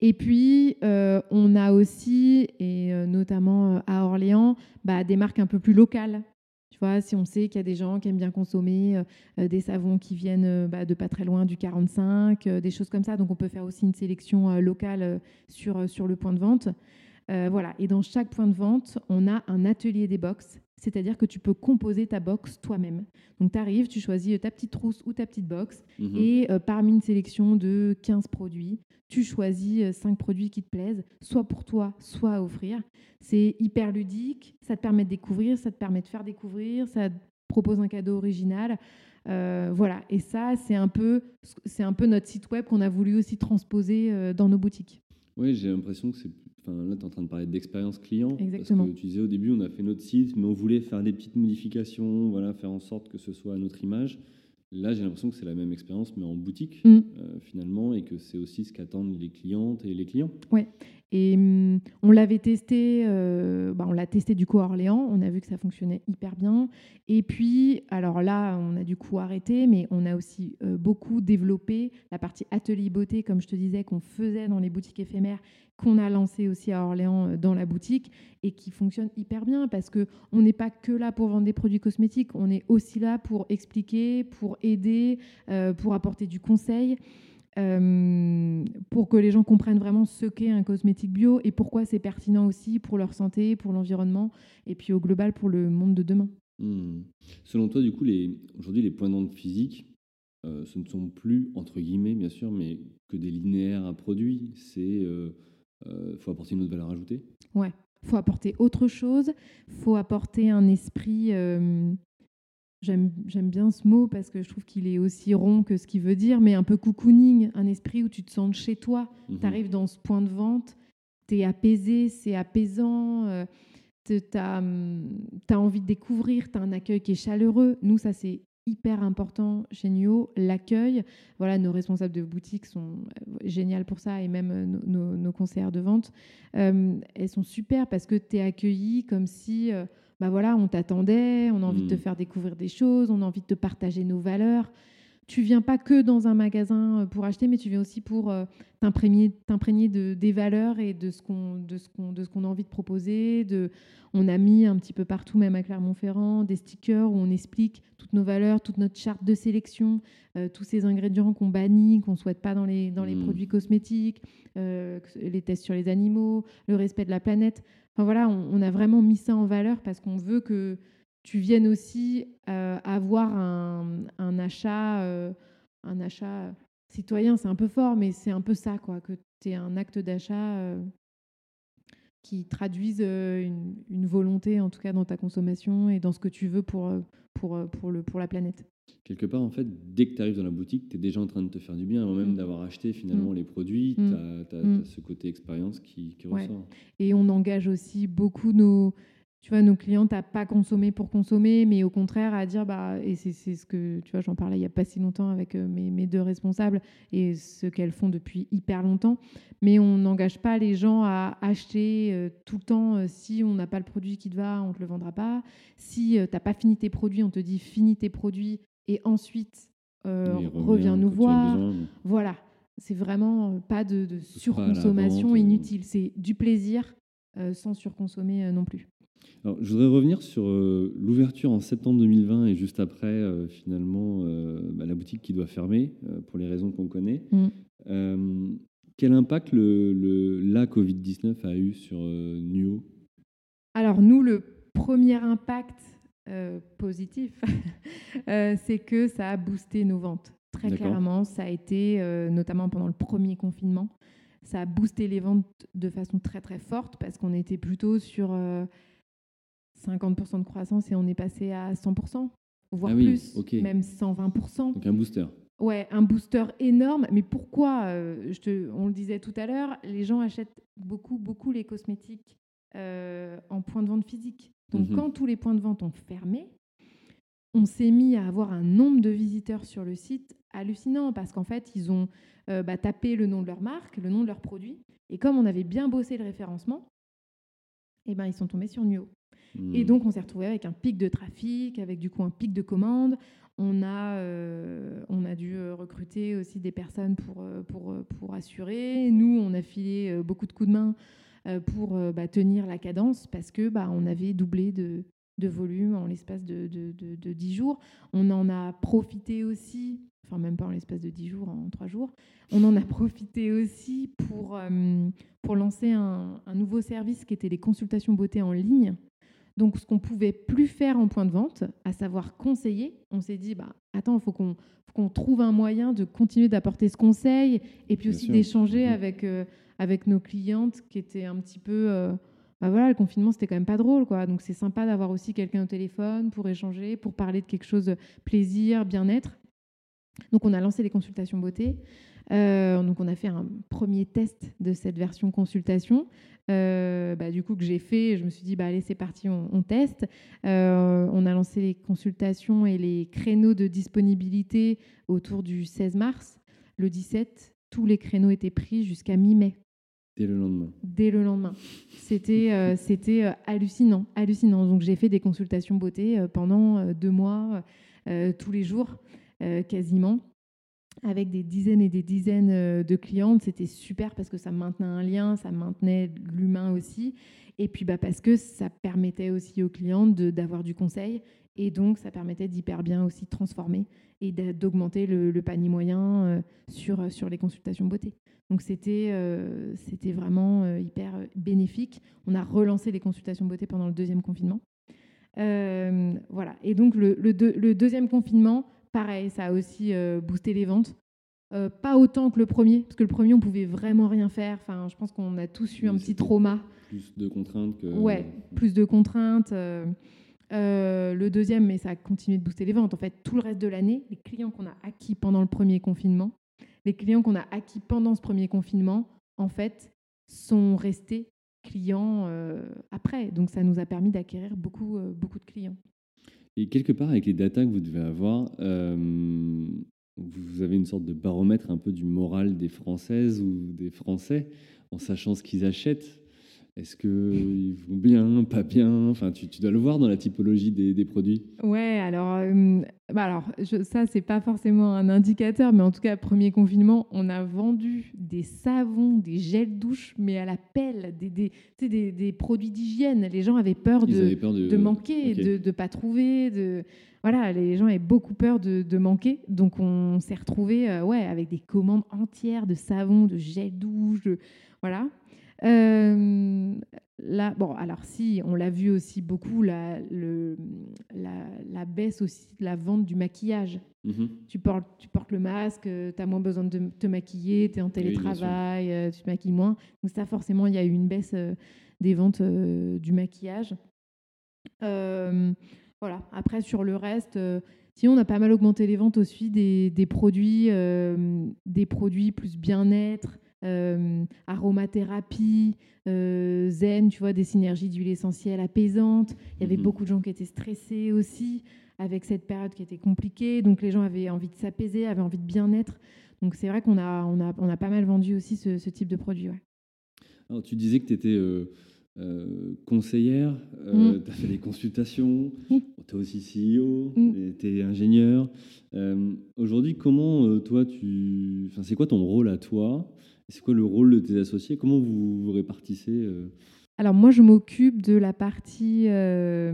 Et puis, euh, on a aussi, et euh, notamment euh, à Orléans, bah, des marques un peu plus locales. Tu vois, si on sait qu'il y a des gens qui aiment bien consommer des savons qui viennent bah, de pas très loin du 45, des choses comme ça. Donc, on peut faire aussi une sélection locale sur, sur le point de vente. voilà. Et dans chaque point de vente, on a un atelier des box c'est-à-dire que tu peux composer ta box toi-même. Donc tu arrives, tu choisis ta petite trousse ou ta petite box, mhm. et parmi une sélection de 15 produits, tu choisis 5 euh, produits qui te plaisent, soit pour toi, soit à offrir. C'est hyper ludique, ça te permet de découvrir, ça te permet de faire découvrir, ça te propose un cadeau original. Euh, voilà, et ça, c'est un, peu, c'est un peu notre site web qu'on a voulu aussi transposer euh, dans nos boutiques. Oui, j'ai l'impression que c'est. Enfin, là, tu es en train de parler d'expérience client. Exactement. Parce que tu disais au début, on a fait notre site, mais on voulait faire des petites modifications, voilà, faire en sorte que ce soit à notre image. Là, j'ai l'impression que c'est la même expérience, mais en boutique, mm. euh, finalement, et que c'est aussi ce qu'attendent les clientes et les clients. Oui. Et hum, on l'avait testé, euh, bah, on l'a testé du coup à Orléans, on a vu que ça fonctionnait hyper bien. Et puis, alors là, on a du coup arrêté, mais on a aussi euh, beaucoup développé la partie atelier beauté, comme je te disais, qu'on faisait dans les boutiques éphémères, qu'on a lancé aussi à Orléans euh, dans la boutique et qui fonctionne hyper bien parce que on n'est pas que là pour vendre des produits cosmétiques, on est aussi là pour expliquer, pour aider, pour apporter du conseil. Euh, pour que les gens comprennent vraiment ce qu'est un cosmétique bio et pourquoi c'est pertinent aussi pour leur santé, pour l'environnement et puis au global pour le monde de demain. Hmm. Selon toi, du coup, aujourd'hui, les points de physiques, euh, ce ne sont plus, entre guillemets, bien sûr, mais que des linéaires à produits. C'est euh, faut apporter une autre valeur ajoutée? Ouais, faut apporter autre chose. Faut apporter un esprit J'aime bien ce mot parce que je trouve qu'il est aussi rond que ce qu'il veut dire, mais un peu cocooning, un esprit où tu te sens chez toi. Mhm. Tu arrives dans ce point de vente, tu es apaisé, c'est apaisant, euh, tu as, as, envie de découvrir, tu as un accueil qui est chaleureux. Nous, ça, c'est hyper important chez NUO, l'accueil. Voilà, nos responsables de boutique sont euh, géniales pour ça et même euh, nos, nos, conseillères de vente. elles sont super parce que tu es accueilli comme si bah voilà, on t'attendait, on a envie de te mmh. faire découvrir des choses, on a envie de te partager nos valeurs. Tu viens pas que dans un magasin euh, pour acheter, mais tu viens aussi pour euh, t'imprégner, de, des valeurs et de ce qu'on, de ce qu'on, de ce qu'on a envie de proposer. De, on a mis un petit peu partout, même à Clermont-Ferrand, des stickers où on explique toutes nos valeurs, toute notre charte de sélection, euh, tous ces ingrédients qu'on bannit, qu'on souhaite pas dans les, dans les mmh. produits cosmétiques, les tests sur les animaux, le respect de la planète voilà, on, a vraiment mis ça en valeur parce qu'on veut que tu viennes aussi euh, avoir un, achat, euh, un achat citoyen, c'est un peu fort, mais c'est un peu ça, quoi, que tu aies un acte d'achat euh, qui traduise une, volonté, en tout cas dans ta consommation et dans ce que tu veux pour la planète quelque part, en fait, dès que tu arrives dans la boutique, tu es déjà en train de te faire du bien, avant même mm. d'avoir acheté finalement mm. les produits. Mm. Tu as, ce côté expérience qui, ressort. Et on engage aussi beaucoup nos, tu vois, nos clientes à pas consommer pour consommer, mais au contraire à dire, bah, et c'est ce que, tu vois, j'en parlais il n'y a pas si longtemps avec euh, mes, mes deux responsables et ce qu'elles font depuis hyper longtemps, mais on n'engage pas les gens à acheter euh, tout le temps. Euh, si on n'a pas le produit qui te va, on ne te le vendra pas. Si tu n'as pas fini tes produits, on te dit finis tes produits et ensuite reviens nous voir. Voilà, c'est vraiment pas de, de surconsommation inutile, c'est du plaisir sans surconsommer non plus je voudrais revenir sur euh, l'ouverture en septembre 2020 et juste après, euh, finalement, euh, bah, la boutique qui doit fermer pour les raisons qu'on connaît. Mm. quel impact le, la Covid-19 a eu sur NUO? Alors, nous, le premier impact positif, c'est que ça a boosté nos ventes. Très clairement, ça a été, notamment pendant le premier confinement, ça a boosté les ventes de façon très très forte parce qu'on était plutôt sur 50% de croissance et on est passé à 100%, voire ah plus, même 120%. Donc un booster. Ouais, un booster énorme. Mais pourquoi euh, je te, On le disait tout à l'heure, les gens achètent beaucoup, beaucoup les cosmétiques euh, en point de vente physique. Donc mhm. quand tous les points de vente ont fermé, on s'est mis à avoir un nombre de visiteurs sur le site hallucinant parce qu'en fait, ils ont euh, bah, tapé le nom de leur marque, le nom de leur produit. Et comme on avait bien bossé le référencement, eh ben, ils sont tombés sur Nuo. Et hmm. donc, on s'est retrouvé avec un pic de trafic, avec du coup un pic de commandes. On a, euh, on a dû euh, recruter aussi des personnes pour, pour, pour assurer. Nous, on a filé beaucoup de coups de main pour bah, tenir la cadence parce que bah, on avait doublé de, de volume en l'espace de, de, de, 10 jours. On en a profité aussi, enfin même pas en l'espace de 10 jours, en 3 jours, on en a profité aussi pour, pour lancer un, un, nouveau service qui était les consultations beauté en ligne. Donc, ce qu'on pouvait plus faire en point de vente, à savoir conseiller, on s'est dit, bah, attends, il faut qu'on trouve un moyen de continuer d'apporter ce conseil et puis aussi d'échanger mhm. avec, euh, avec nos clientes qui étaient un petit peu... Euh, bah voilà, le confinement, c'était quand même pas drôle, quoi. Donc, c'est sympa d'avoir aussi quelqu'un au téléphone pour échanger, pour parler de quelque chose de plaisir, bien-être. Donc, on a lancé les consultations beauté. Euh, donc, on a fait un premier test de cette version consultation. Euh, bah, du coup, que j'ai fait, je me suis dit, bah, allez, c'est parti, on, teste. On a lancé les consultations et les créneaux de disponibilité autour du 16 mars. Le 17, tous les créneaux étaient pris jusqu'à mi-mai. Dès le lendemain. Dès le lendemain. C'était c'était hallucinant, hallucinant. Donc j'ai fait des consultations beauté pendant deux mois, tous les jours, quasiment avec des dizaines et des dizaines euh, de clientes. C'était super parce que ça maintenait un lien, ça maintenait l'humain aussi. Et puis bah, parce que ça permettait aussi aux clientes d'avoir du conseil. Et donc, ça permettait d'hyper bien aussi transformer et d'augmenter le, panier moyen euh, sur, sur les consultations beauté. Donc, c'était euh, c'était vraiment hyper bénéfique. On a relancé les consultations beauté pendant le deuxième confinement. voilà. Et donc, le, le, le deuxième confinement, pareil, ça a aussi euh, boosté les ventes. Euh, pas autant que le premier, parce que le premier, on pouvait vraiment rien faire. Enfin, je pense qu'on a tous eu un petit trauma. Plus de contraintes que. Ouais, plus de contraintes. Euh, le deuxième, mais ça a continué de booster les ventes. En fait, tout le reste de l'année, les clients qu'on a acquis pendant le premier confinement, les clients qu'on a acquis pendant ce premier confinement, en fait, sont restés clients après. Donc, ça nous a permis d'acquérir beaucoup, beaucoup de clients. Et quelque part, avec les datas que vous devez avoir, euh, vous avez une sorte de baromètre un peu du moral des Françaises ou des Français en sachant ce qu'ils achètent. Est-ce qu'ils vont bien, pas bien? Enfin, tu, dois le voir dans la typologie des, produits. Ouais, alors, euh, bah alors je, ça, c'est pas forcément un indicateur, mais en tout cas, premier confinement, on a vendu des savons, des gels douche, mais à la pelle, des, des, des, produits d'hygiène. Les gens avaient peur, de, de... manquer, de ne pas trouver. De... Voilà, les gens avaient beaucoup peur de, manquer. Donc, on s'est retrouvé euh, ouais, avec des commandes entières de savons, de gel douche. Voilà. Euh, là, bon, alors si, on l'a vu aussi beaucoup, la, le, la, baisse aussi de la vente du maquillage. Mhm. tu, portes, tu portes le masque, euh, tu as moins besoin de te maquiller, tu es en télétravail, euh, tu te maquilles moins. Donc ça, forcément, il y a eu une baisse des ventes du maquillage. voilà. Après, sur le reste, si on a pas mal augmenté les ventes aussi des, des produits, des produits plus bien-être, euh, aromathérapie, euh, zen, tu vois, des synergies d'huile essentielle apaisantes. Il y avait mhm. beaucoup de gens qui étaient stressés aussi avec cette période qui était compliquée. Donc les gens avaient envie de s'apaiser, avaient envie de bien-être. Donc c'est vrai qu'on a, on a, on a pas mal vendu aussi ce, type de produit. Alors tu disais que tu étais euh, conseillère, mm. tu as fait des consultations, mm. tu es aussi CEO, mm. tu es ingénieur. Aujourd'hui, comment toi, tu... Enfin, c'est quoi ton rôle à toi c'est quoi le rôle de tes associés Comment vous vous répartissez euh Alors moi, je m'occupe de la partie euh,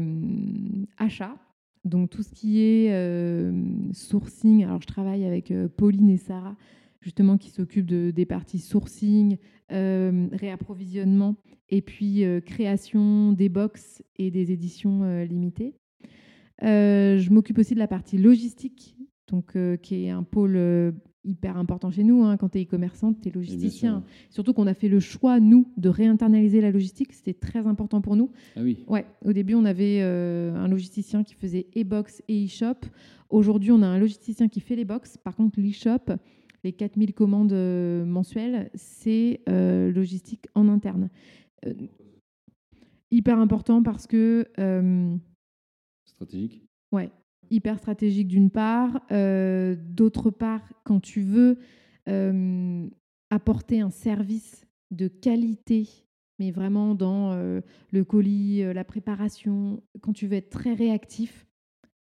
achat. Donc tout ce qui est euh, sourcing, alors je travaille avec Pauline et Sarah, justement, qui s'occupent de, des parties sourcing, réapprovisionnement, et puis création des box et des éditions limitées. je m'occupe aussi de la partie logistique, donc, qui est un pôle hyper important chez nous. Hein. Quand tu es e-commerçant, tu es logisticien. Surtout qu'on a fait le choix, nous, de réinternaliser la logistique. C'était très important pour nous. Ah oui. Ouais. Au début, on avait euh, un logisticien qui faisait e-box et e-shop. Aujourd'hui, on a un logisticien qui fait les box. Par contre, l'e-shop, les 4000 commandes euh, mensuelles, c'est euh, logistique en interne. hyper important parce que... Stratégique Ouais, hyper stratégique d'une part. Euh, d'autre part, quand tu veux euh, apporter un service de qualité, mais vraiment dans euh, le colis, la préparation, quand tu veux être très réactif,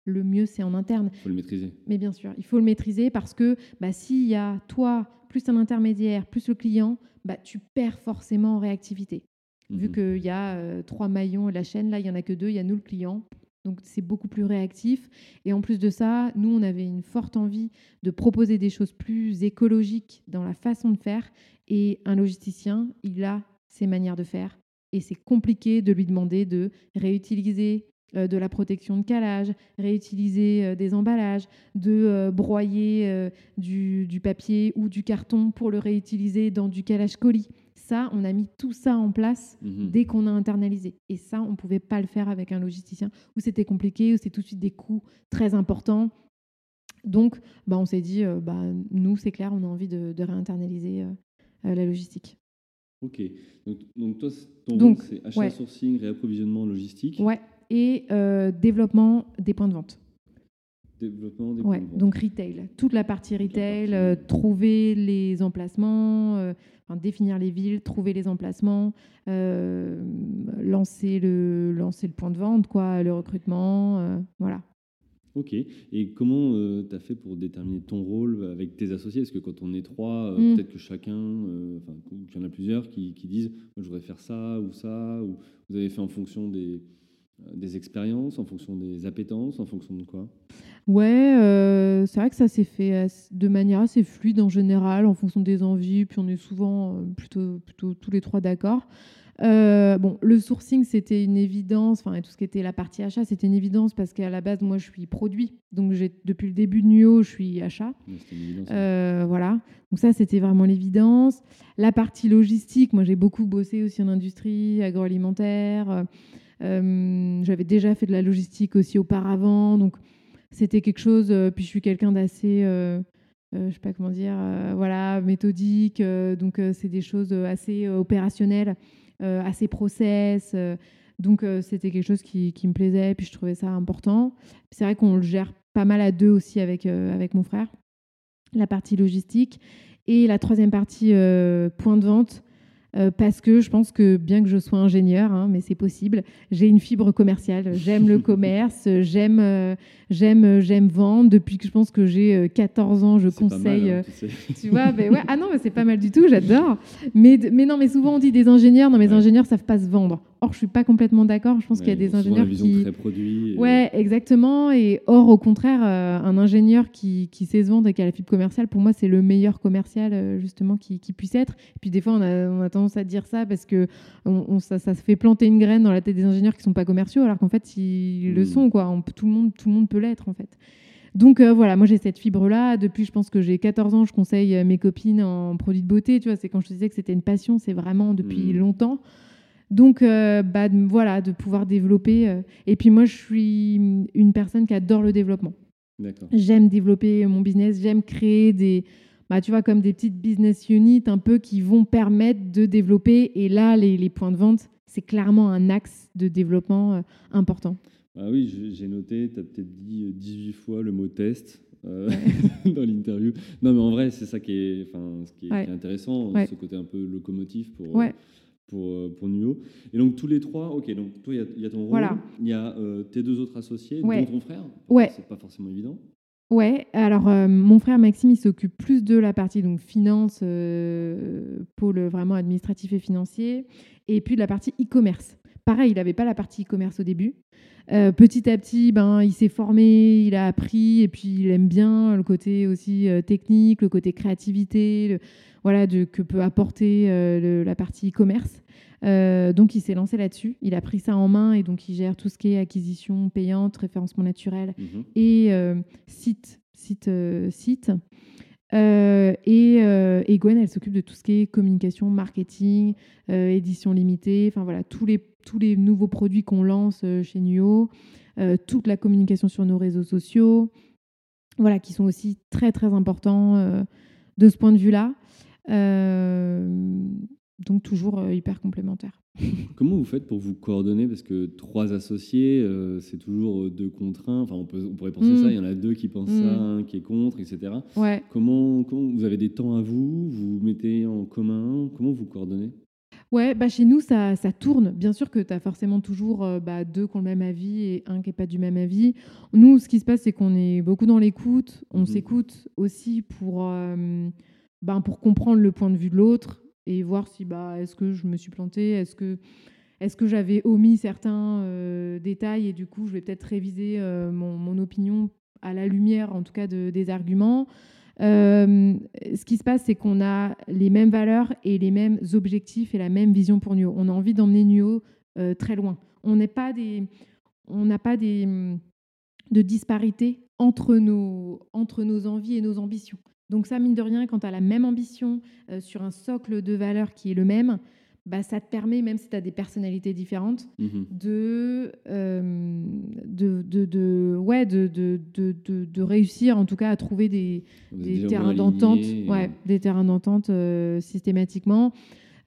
le mieux c'est en interne. Il faut le maîtriser. Mais bien sûr, il faut le maîtriser parce que bah, s'il y a toi, plus un intermédiaire, plus le client, bah, tu perds forcément en réactivité. Vu mhm. qu'il y a trois maillons et la chaîne, là, il n'y en a que deux, il y a nous le client. Donc c'est beaucoup plus réactif. Et en plus de ça, nous, on avait une forte envie de proposer des choses plus écologiques dans la façon de faire. Et un logisticien, il a ses manières de faire. Et c'est compliqué de lui demander de réutiliser euh, de la protection de calage, réutiliser euh, des emballages, de euh, broyer du, du, papier ou du carton pour le réutiliser dans du calage colis ça, on a mis tout ça en place mhm. dès qu'on a internalisé. Et ça, on ne pouvait pas le faire avec un logisticien, où c'était compliqué, où c'était tout de suite des coûts très importants. Donc, bah, on s'est dit, euh, bah, nous, c'est clair, on a envie de, réinternaliser euh, euh, la logistique. Ok. Donc, toi, ton rôle, c'est achat, sourcing, réapprovisionnement, logistique. Ouais. Et développement des points de vente. Développement des Ouais, points de vente. donc retail, toute la partie retail, partie- euh, trouver les emplacements, euh, enfin, définir les villes, trouver les emplacements, euh, lancer, le, lancer le point de vente, quoi, le recrutement, euh, voilà. Ok. Et comment tu as fait pour déterminer ton rôle avec tes associés? Parce que quand on est trois, euh, Mm. peut-être que chacun, euh, enfin, qu'il y en a plusieurs qui, qui disent Moi, je voudrais faire ça ou ça. Ou vous avez fait en fonction des, euh, des expériences, en fonction des appétences, en fonction de quoi? Ouais, euh, c'est vrai que ça s'est fait de manière assez fluide en général, en fonction des envies, puis on est souvent euh, plutôt, plutôt tous les trois d'accord. Euh, bon, le sourcing, c'était une évidence, enfin, et tout ce qui était la partie achat, c'était une évidence parce qu'à la base, moi, je suis produit. Donc, j'ai, depuis le début de NUO, je suis achat. Évidence. Euh, voilà. Donc ça, c'était vraiment l'évidence. La partie logistique, moi, j'ai beaucoup bossé aussi en industrie agroalimentaire. Euh, J'avais déjà fait de la logistique aussi auparavant. Donc, c'était quelque chose. euh, puis, je suis quelqu'un d'assez, euh, euh, je sais pas comment dire, euh, voilà, méthodique. donc, c'est des choses assez opérationnelles, assez process. donc, c'était quelque chose qui, qui me plaisait. Puis, je trouvais ça important. C'est vrai qu'on le gère pas mal à deux aussi avec, avec mon frère la partie logistique et la troisième partie point de vente euh, parce que je pense que bien que je sois ingénieur, hein, mais c'est possible, j'ai une fibre commerciale. J'aime le commerce, j'aime, euh, j'aime, euh, j'aime vendre. Depuis que je pense que j'ai euh, 14 ans, je mal, conseille. hein, tu sais. tu vois, ben ouais. Ah non, mais c'est pas mal du tout, j'adore. Mais, non, mais souvent on dit des ingénieurs, non, mais les Ouais. ingénieurs savent pas se vendre. Or, je suis pas complètement d'accord. Je pense qu'il y a des ingénieurs la vision qui. très produit. et- Ouais, exactement. Et or, au contraire, euh, un ingénieur qui, qui sait se vendre et qui a la fibre commerciale, pour moi, c'est le meilleur commercial, justement, qui, qui puisse être. Et puis, des fois, on a, on a tendance à dire ça parce que on, on- ça, ça se fait planter une graine dans la tête des ingénieurs qui sont pas commerciaux, alors qu'en fait, ils le Mm. sont, quoi. On tout, le monde, tout le monde peut l'être, en fait. Donc euh, voilà, moi j'ai cette fibre-là. Depuis, je pense que j'ai 14 ans, je conseille euh, mes copines en produits de beauté. Tu vois, c'est quand je te disais que c'était une passion, c'est vraiment depuis Mm. longtemps. Donc euh, bah, voilà, de pouvoir développer. euh. Et puis moi, je suis une personne qui adore le développement. D'accord. J'aime développer mon business, j'aime créer des, bah, tu vois, comme des petites business units un peu qui vont permettre de développer. Et là, les, les points de vente, c'est clairement un axe de développement euh, important. Ah oui, j'ai- noté, tu as peut-être dit euh, 18 fois le mot test euh, dans l'interview. Non, mais en vrai, c'est ça qui est, enfin, ce qui est, Ouais. qui est intéressant, Ouais. ce côté un peu locomotive pour, pour, euh, pour NUO. Et donc, tous les trois, ok, donc toi, il y a- il y, a ton rôle, Voilà. il y a euh, tes deux autres associés, dont ton frère. Ouais. C'est pas forcément évident. Ouais, alors euh, mon frère Maxime, il s'occupe plus de la partie donc finance, euh, pôle vraiment administratif et financier, et puis de la partie e-commerce. Pareil, il n'avait pas la partie e-commerce au début. Euh, petit à petit, ben, il s'est formé, il a appris, et puis il aime bien le côté aussi euh, technique, le côté créativité, le- voilà, de, que peut apporter euh, le- la partie e-commerce. Donc il s'est lancé là-dessus, il a pris ça en main et donc il gère tout ce qui est acquisition payante, référencement naturel, Mhm. et site. site, site. Euh, et, euh, et Gwen, elle s'occupe de tout ce qui est communication, marketing, euh, édition limitée, enfin voilà, tous les, tous les nouveaux produits qu'on lance chez Nuo, toute la communication sur nos réseaux sociaux, voilà, qui sont aussi très très importants de ce point de vue-là. Donc toujours hyper complémentaire. Comment vous faites pour vous coordonner? Parce que trois associés, euh, c'est toujours euh, deux contre un. Enfin, on, peut, on pourrait penser Mm. ça. Il y en a deux qui pensent Mm. ça, un qui est contre, etc. Ouais. Comment, comment vous avez des temps à vous? Vous vous mettez en commun? Comment vous coordonnez? Ouais, bah chez nous, ça, ça tourne. Bien sûr que tu as forcément toujours euh, bah, deux qui ont le même avis et un qui n'est pas du même avis. Nous, ce qui se passe, c'est qu'on est beaucoup dans l'écoute. On Mhm. s'écoute aussi pour, euh, ben, pour comprendre le point de vue de l'autre et voir si bah, est-ce que je me suis plantée, est-ce que, est que j'avais omis certains euh, détails et du coup, je vais peut-être réviser euh, mon, mon opinion à la lumière, en tout cas, de, des arguments. Euh, ce qui se passe, c'est qu'on a les mêmes valeurs et les mêmes objectifs et la même vision pour NUO. On a envie d'emmener NUO très loin. On n'est pas des, on n'a pas des, de disparité entre nos, entre nos envies et nos ambitions. Donc ça, mine de rien, quand tu as la même ambition euh, sur un socle de valeurs qui est le même, bah, ça te permet, même si tu as des personnalités différentes, de, euh, de, de, de- ouais, de, de, de, de- de réussir en tout cas à trouver des, terrains d'entente, ouais, des terrains d'entente euh, systématiquement.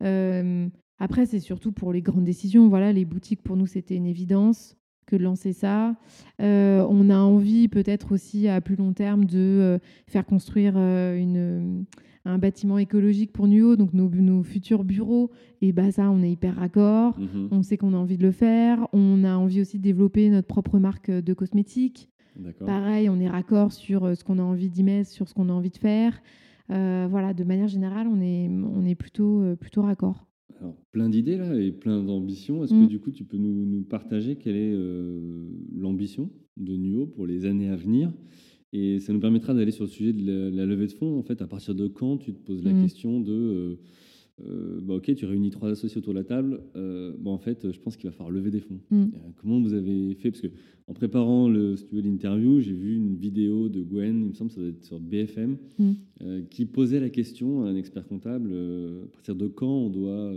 Euh, après, c'est surtout pour les grandes décisions. Voilà, les boutiques pour nous c'était une évidence. Que de lancer ça. Euh, on a envie peut-être aussi à plus long terme de euh, faire construire euh, une, un bâtiment écologique pour Nuo, donc nos, nos futurs bureaux. Et bah ça, on est hyper raccord. Mhm. On sait qu'on a envie de le faire. On a envie aussi de développer notre propre marque de cosmétiques. Pareil, on est raccord sur ce qu'on a envie d'y mettre, sur ce qu'on a envie de faire. Voilà, de manière générale, on est, on est plutôt, plutôt raccord. Alors, plein d'idées là et plein d'ambitions. Est-ce Mm. que du coup, tu peux nous, nous partager quelle est euh, l'ambition de NUO pour les années à venir? Et ça nous permettra d'aller sur le sujet de la, la levée de fonds. En fait, à partir de quand tu te poses la Mm. question de euh, bah, ok, tu réunis trois associés autour de la table. euh, bon, en fait, je pense qu'il va falloir lever des fonds. Mm. Euh, comment vous avez fait? Parce que en préparant le, si l'interview, j'ai vu une vidéo de Gwen, il me semble, ça doit être sur BFM, Mm. qui posait la question à un expert comptable à partir de quand on doit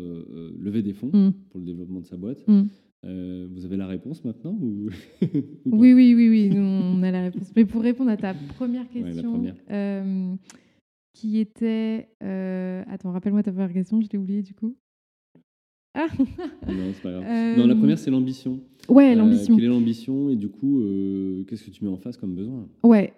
lever des fonds Mm. pour le développement de sa boîte. Euh, vous avez la réponse maintenant ou... ou pas? Oui, oui, oui, oui, nous, on a la réponse. Mais pour répondre à ta première Ouais, question, première. euh, qui était... euh, Attends, rappelle-moi ta première question, je l'ai oubliée du coup. Ah Non, c'est pas grave. Euh, Non, la première, c'est l'ambition. Ouais, Euh, l'ambition. quelle est l'ambition et du coup, qu'est-ce que tu mets en face comme besoin? Ouais.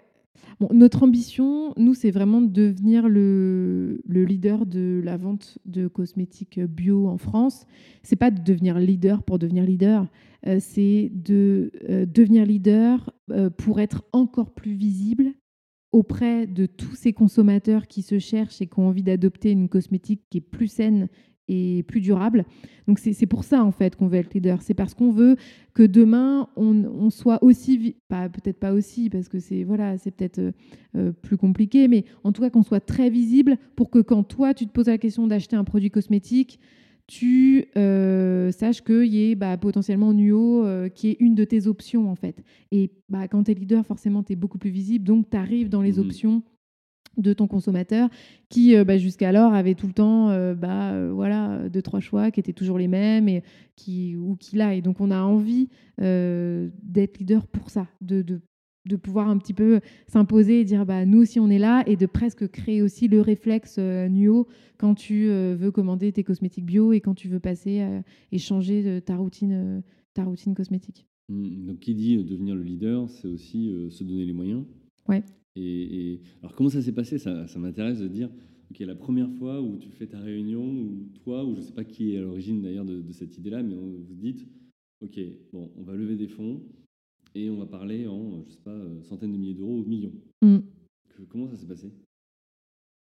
Bon, notre ambition, nous, c'est vraiment de devenir le, le leader de la vente de cosmétiques bio en France. C'est pas de devenir leader pour devenir leader, euh, c'est de euh, devenir leader euh, pour être encore plus visible auprès de tous ces consommateurs qui se cherchent et qui ont envie d'adopter une cosmétique qui est plus saine et plus durable. Donc c'est pour ça en fait qu'on veut être leader. C'est parce qu'on veut que demain on, soit aussi, pas peut-être pas aussi parce que c'est voilà c'est peut-être euh, euh, plus compliqué, mais en tout cas qu'on soit très visible pour que quand toi tu te poses la question d'acheter un produit cosmétique, tu euh, saches qu'il y ait bah, potentiellement Nuo euh, qui est une de tes options en fait. Et bah, quand tu es leader, forcément tu es beaucoup plus visible, donc tu arrives dans les Mhm. options de ton consommateur qui euh, bah, jusqu'alors avait tout le temps euh, bah, euh, voilà deux trois choix qui étaient toujours les mêmes et qui ou qui là et donc on a envie d'être leader pour ça de, de, de pouvoir un petit peu s'imposer et dire bah nous aussi on est là et de presque créer aussi le réflexe euh, Nuo quand tu euh, veux commander tes cosmétiques bio et quand tu veux passer euh, et changer de ta routine euh, ta routine cosmétique Mm, Donc, qui dit euh, devenir le leader, c'est aussi euh, se donner les moyens. Ouais. Et, et- alors, comment ça s'est passé? Ça, ça m'intéresse de dire, ok, la première fois où tu fais ta réunion, ou toi, ou je ne sais pas qui est à l'origine d'ailleurs de, de cette idée-là, mais on, vous dites, ok, bon, on va lever des fonds et on va parler en, je sais pas, euh, centaines de milliers d'euros ou millions. Mm. Comment ça s'est passé?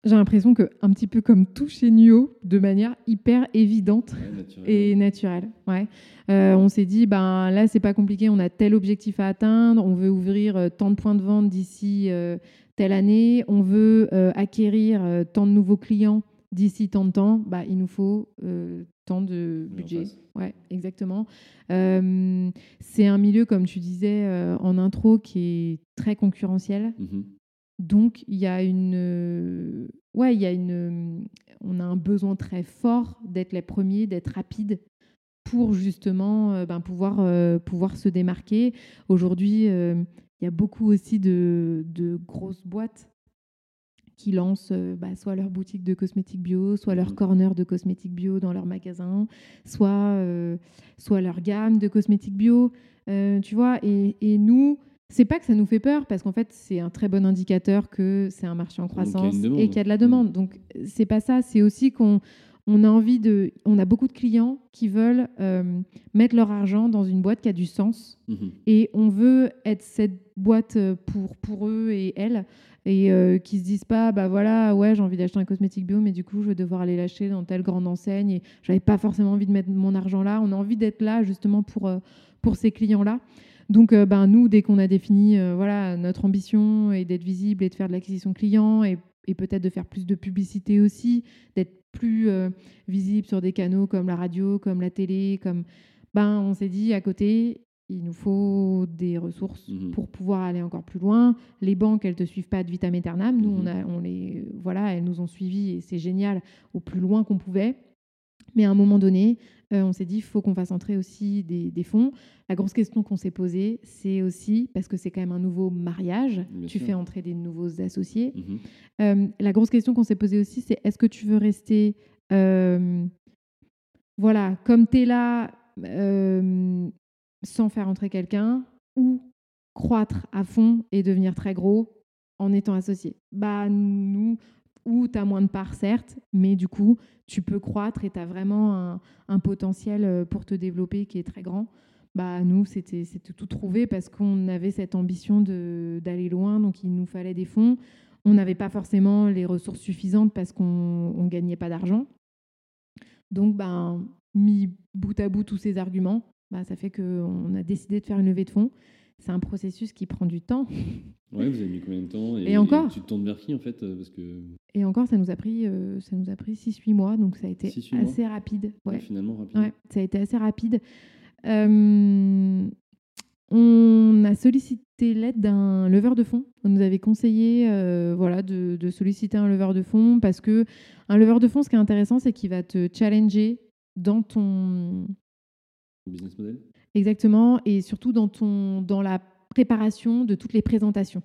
J'ai l'impression que un petit peu comme tout chez Nuo de manière hyper évidente Ouais, naturel. et naturel. Ouais. Euh, on s'est dit, ben là, c'est pas compliqué, on a tel objectif à atteindre, on veut ouvrir euh, tant de points de vente d'ici euh, telle année, on veut euh, acquérir euh, tant de nouveaux clients d'ici tant de temps, bah, il nous faut euh, tant de budget. Ouais, exactement. Euh, c'est un milieu, comme tu disais euh, en intro, qui est très concurrentiel. Mhm. Donc, il y a une. euh, Ouais, il y a une. On a un besoin très fort d'être les premiers, d'être rapide pour justement ben, pouvoir, pouvoir se démarquer. Aujourd'hui, il y a beaucoup aussi de, de grosses boîtes qui lancent euh, bah, soit leur boutique de cosmétiques bio, soit leur Mhm. corner de cosmétiques bio dans leur magasin, soit, euh, soit leur gamme de cosmétiques bio. Euh, tu vois, et, et nous, c'est pas que ça nous fait peur, parce qu'en fait, c'est un très bon indicateur que c'est un marché en croissance et qu'il y a de la demande. Donc, c'est pas ça, c'est aussi qu'on on a envie de. On a beaucoup de clients qui veulent euh, mettre leur argent dans une boîte qui a du sens Mhm. et on veut être cette boîte euh, pour, pour eux et elles et euh, qui se disent pas bah voilà ouais j'ai envie d'acheter un cosmétique bio mais du coup je vais devoir aller l'acheter dans telle grande enseigne et j'avais pas forcément envie de mettre mon argent là on a envie d'être là justement pour euh, pour ces clients là donc euh, ben nous dès qu'on a défini euh, voilà notre ambition et d'être visible et de faire de l'acquisition client et, et peut-être de faire plus de publicité aussi d'être plus euh, visible sur des canaux comme la radio comme la télé comme ben on s'est dit à côté il nous faut des ressources Mhm. pour pouvoir aller encore plus loin. Les banques, elles te suivent pas de vitam aeternam. Nous, Mhm. on a, on les, voilà, elles nous ont suivis et c'est génial au plus loin qu'on pouvait. Mais à un moment donné, euh, on s'est dit, il faut qu'on fasse entrer aussi des, des fonds. La grosse question qu'on s'est posée, c'est aussi, parce que c'est quand même un nouveau mariage, Bien tu sûr. fais entrer des nouveaux associés. Mhm. Euh, la grosse question qu'on s'est posée aussi, c'est est-ce que tu veux rester, euh, voilà, comme tu es là, sans faire entrer quelqu'un ou croître à fond et devenir très gros en étant associé? Bah, nous, ou tu as moins de parts, certes, mais du coup, tu peux croître et tu as vraiment un, potentiel euh, pour te développer qui est très grand. Bah, nous, c'était tout trouvé parce qu'on avait cette ambition d'aller loin, donc il nous fallait des fonds. On n'avait pas forcément les ressources suffisantes parce qu'on ne gagnait pas d'argent. Donc, ben, mis bout à bout tous ces arguments, bah, ça fait qu'on a décidé de faire une levée de fonds. C'est un processus qui prend du temps. Ouais, vous avez mis combien de temps et, encore Tu te tournes vers qui en fait euh, parce que... Et encore, ça nous a pris, euh, ça nous a pris 6-8 mois, donc ça a été assez rapide. Ouais. finalement, rapide. Ouais, ça a été assez rapide. Euh, on a sollicité l'aide d'un leveur de fonds. On nous avait conseillé voilà, de, de, solliciter un leveur de fonds parce que un leveur de fonds, ce qui est intéressant, c'est qu'il va te challenger dans ton business model. Exactement, et surtout dans, la préparation de toutes les présentations.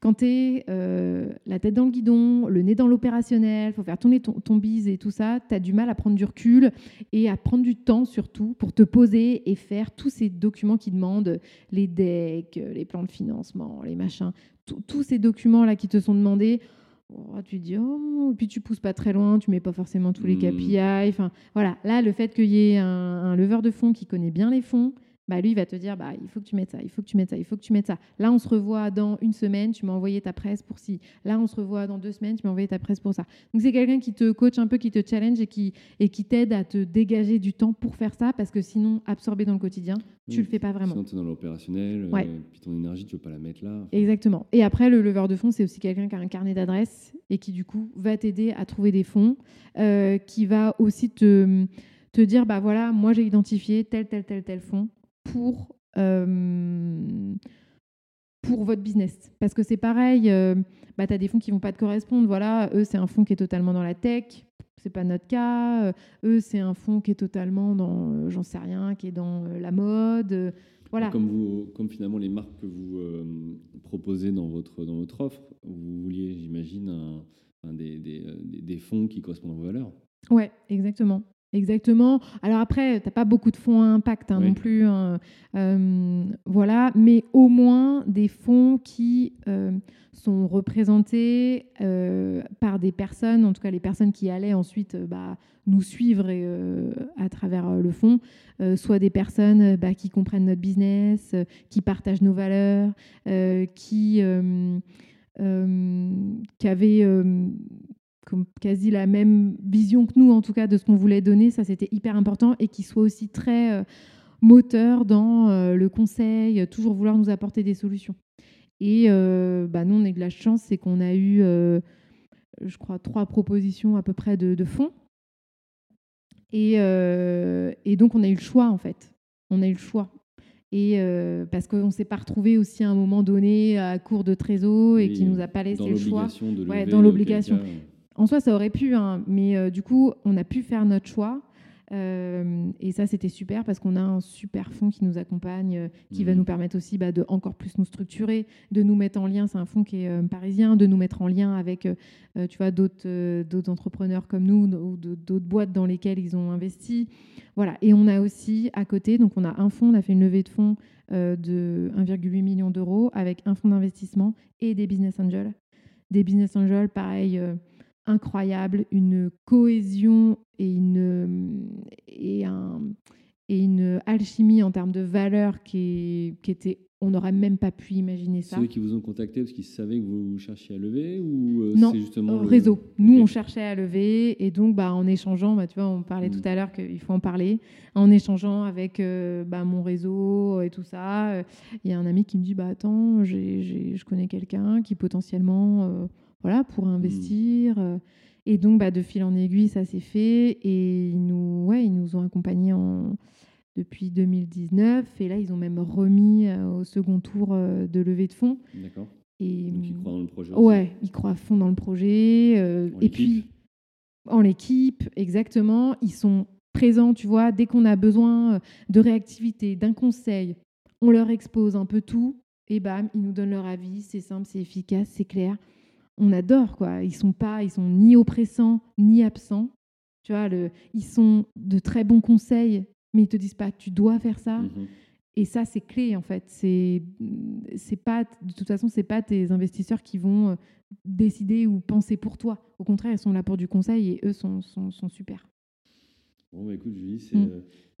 Quand tu es euh, la tête dans le guidon, le nez dans l'opérationnel, faut faire tourner ton, ton et tout ça, tu as du mal à prendre du recul et à prendre du temps surtout pour te poser et faire tous ces documents qui demandent les decks, les plans de financement, les machins, tous ces documents-là qui te sont demandés. Oh, tu dis, oh, et puis tu pousses pas très loin, tu mets pas forcément tous les hmm. KPI. Enfin, voilà. Là, le fait qu'il y ait un, un, leveur de fonds qui connaît bien les fonds, bah, lui, il va te dire bah, il faut que tu mettes ça, il faut que tu mettes ça, il faut que tu mettes ça. Là, on se revoit dans une semaine, tu m'as envoyé ta presse pour ci. Là, on se revoit dans deux semaines, tu m'as envoyé ta presse pour ça. Donc, c'est quelqu'un qui te coach un peu, qui te challenge et qui, et qui t'aide à te dégager du temps pour faire ça, parce que sinon, absorbé dans le quotidien, tu ne le fais pas vraiment. Sinon, tu es dans l'opérationnel, euh, puis ton énergie, tu ne veux pas la mettre là. Exactement. Et après, le leveur de fonds, c'est aussi quelqu'un qui a un carnet d'adresses et qui, du coup, va t'aider à trouver des fonds, euh, qui va aussi te te dire bah voilà moi j'ai identifié tel tel tel tel fonds pour euh, pour votre business. Parce que c'est pareil, euh, bah, tu as des fonds qui vont pas te correspondre. Voilà, eux, c'est un fonds qui est totalement dans la tech. C'est pas notre cas. Euh, eux, c'est un fonds qui est totalement dans, j'en sais rien, qui est dans la mode. voilà. Comme, vous, comme finalement les marques que vous proposez dans votre, dans votre offre, vous vouliez, j'imagine, un, des, des, des, fonds qui correspondent à vos valeurs. Ouais, exactement. Exactement. Alors après, tu n'as pas beaucoup de fonds à impact hein, non plus. Hein. Euh, voilà, mais au moins des fonds qui euh, sont représentés euh, par des personnes, en tout cas les personnes qui allaient ensuite bah, nous suivre à travers le fonds, soit des personnes bah, qui comprennent notre business, qui partagent nos valeurs, qui, qui quasi la même vision que nous, en tout cas, de ce qu'on voulait donner. Ça, c'était hyper important et qu'il soit aussi très euh, moteur dans euh, le conseil, toujours vouloir nous apporter des solutions. Et euh, bah, nous, on a eu de la chance, c'est qu'on a eu, je crois, trois propositions à peu près de, fonds. Et, et, donc, on a eu le choix, en fait. On a eu le choix. Et parce qu'on ne s'est pas retrouvé aussi à un moment donné à court de trésor et qui nous a pas laissé le choix. ouais, dans l'obligation. En soi, ça aurait pu, hein, mais euh, du coup, on a pu faire notre choix. Euh, et ça, c'était super parce qu'on a un super fonds qui nous accompagne, euh, qui va mhm. nous permettre aussi bah, de encore plus nous structurer, de nous mettre en lien. C'est un fonds qui est parisien, de nous mettre en lien avec, tu vois, d'autres d'autres entrepreneurs comme nous ou d'autres boîtes dans lesquelles ils ont investi. Voilà. Et on a aussi à côté, donc on a un fonds, on a fait une levée de fonds de 1,8 million d'euros avec un fonds d'investissement et des business angels. Des business angels, pareil incroyable, une cohésion et une, et un, et une alchimie en termes de valeurs qui, qui était on n'aurait même pas pu imaginer ça. C'est eux qui vous ont contacté parce qu'ils savaient que vous cherchiez à lever ou euh, non, justement le... réseau. Nous, on cherchait à lever et donc bah, en échangeant, bah, tu vois, on parlait tout mm. à l'heure qu'il faut en parler. En échangeant avec euh, bah, mon réseau et tout ça, euh, il y a un ami qui me dit bah attends, je connais quelqu'un qui potentiellement voilà, pour investir. Euh, et donc, bah, de fil en aiguille, ça s'est fait. Et ils nous, ouais, ils nous ont accompagnés en, depuis 2019. Et là, ils ont même remis euh, au second tour euh, de levée de fonds. D'accord. Et, donc, ils croient dans le projet Ouais, ils croient à fond dans le projet. et puis, en l'équipe, exactement. Ils sont présents, tu vois, dès qu'on a besoin de réactivité, d'un conseil, on leur expose un peu tout. Et bam, ils nous donnent leur avis. C'est simple, c'est efficace, c'est clair on adore quoi. Ils sont pas, ils sont ni oppressants ni absents. Tu vois, le, ils sont de très bons conseils, mais ils te disent pas tu dois faire ça. Mhm. Et ça, c'est clé en fait. C'est, c'est pas, de toute façon, c'est pas tes investisseurs qui vont euh, décider ou penser pour toi. Au contraire, ils sont là pour du conseil et eux sont, sont, sont super. Bon, bah, écoute, Julie, c'est, mm.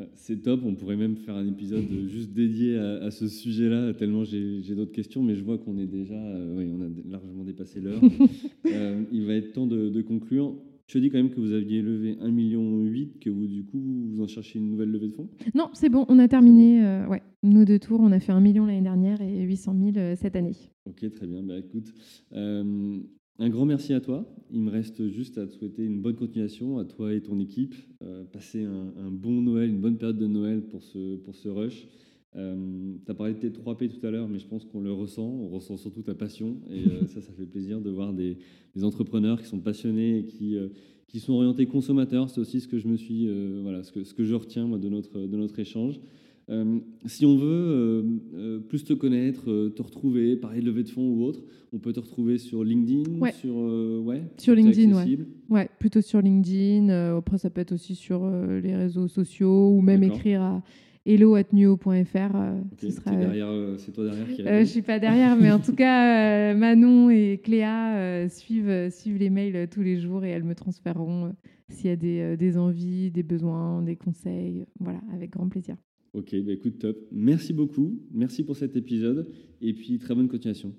euh, c'est top. On pourrait même faire un épisode juste dédié à, ce sujet-là, tellement j'ai, d'autres questions, mais je vois qu'on est déjà, euh, oui, on a largement dépassé l'heure. il va être temps de, de conclure. Tu as dit quand même que vous aviez levé 1,8 million, que vous, du coup, vous en cherchez une nouvelle levée de fonds? Non, c'est bon, on a terminé euh, ouais, nos deux tours. On a fait 1 million l'année dernière et 800 000 euh, cette année. Ok, très bien. Bah, écoute, euh, un grand merci à toi. Il me reste juste à te souhaiter une bonne continuation à toi et ton équipe. passer un, un, bon Noël, une bonne période de Noël pour ce, pour ce rush. Euh, tu as parlé de tes 3P tout à l'heure, mais je pense qu'on le ressent. On ressent surtout ta passion. Et euh, ça, ça fait plaisir de voir des, entrepreneurs qui sont passionnés et qui, euh, qui sont orientés consommateurs. C'est aussi ce que je me suis, voilà, ce que, ce que je retiens moi, de, notre, de notre échange. Si on veut plus te connaître, te retrouver, parler de levée de fonds ou autre, on peut te retrouver sur LinkedIn, ouais. sur ouais, sur LinkedIn, ouais. ouais. plutôt sur LinkedIn. après, ça peut être aussi sur les réseaux sociaux ou même écrire à hello.nuo.fr. Euh, euh, c'est toi derrière qui euh, Je suis pas derrière, mais en tout cas, Manon et Cléa suivent, suivent les mails tous les jours et elles me transféreront s'il y a des, des, envies, des besoins, des conseils. Voilà, avec grand plaisir. Ok, bah écoute, top. Merci beaucoup. Merci pour cet épisode et puis très bonne continuation.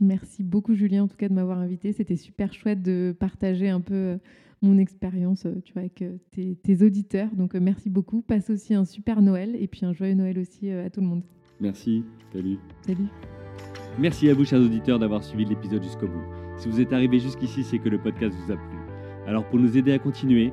Merci beaucoup, Julien, en tout cas, de m'avoir invité. C'était super chouette de partager un peu mon expérience euh, tu vois, avec euh, tes, auditeurs. Donc euh, merci beaucoup. Passe aussi un super Noël et puis un joyeux Noël aussi à tout le monde. Merci. Salut. Salut. Merci à vous, chers auditeurs, d'avoir suivi l'épisode jusqu'au bout. Si vous êtes arrivé jusqu'ici, c'est que le podcast vous a plu. Alors pour nous aider à continuer,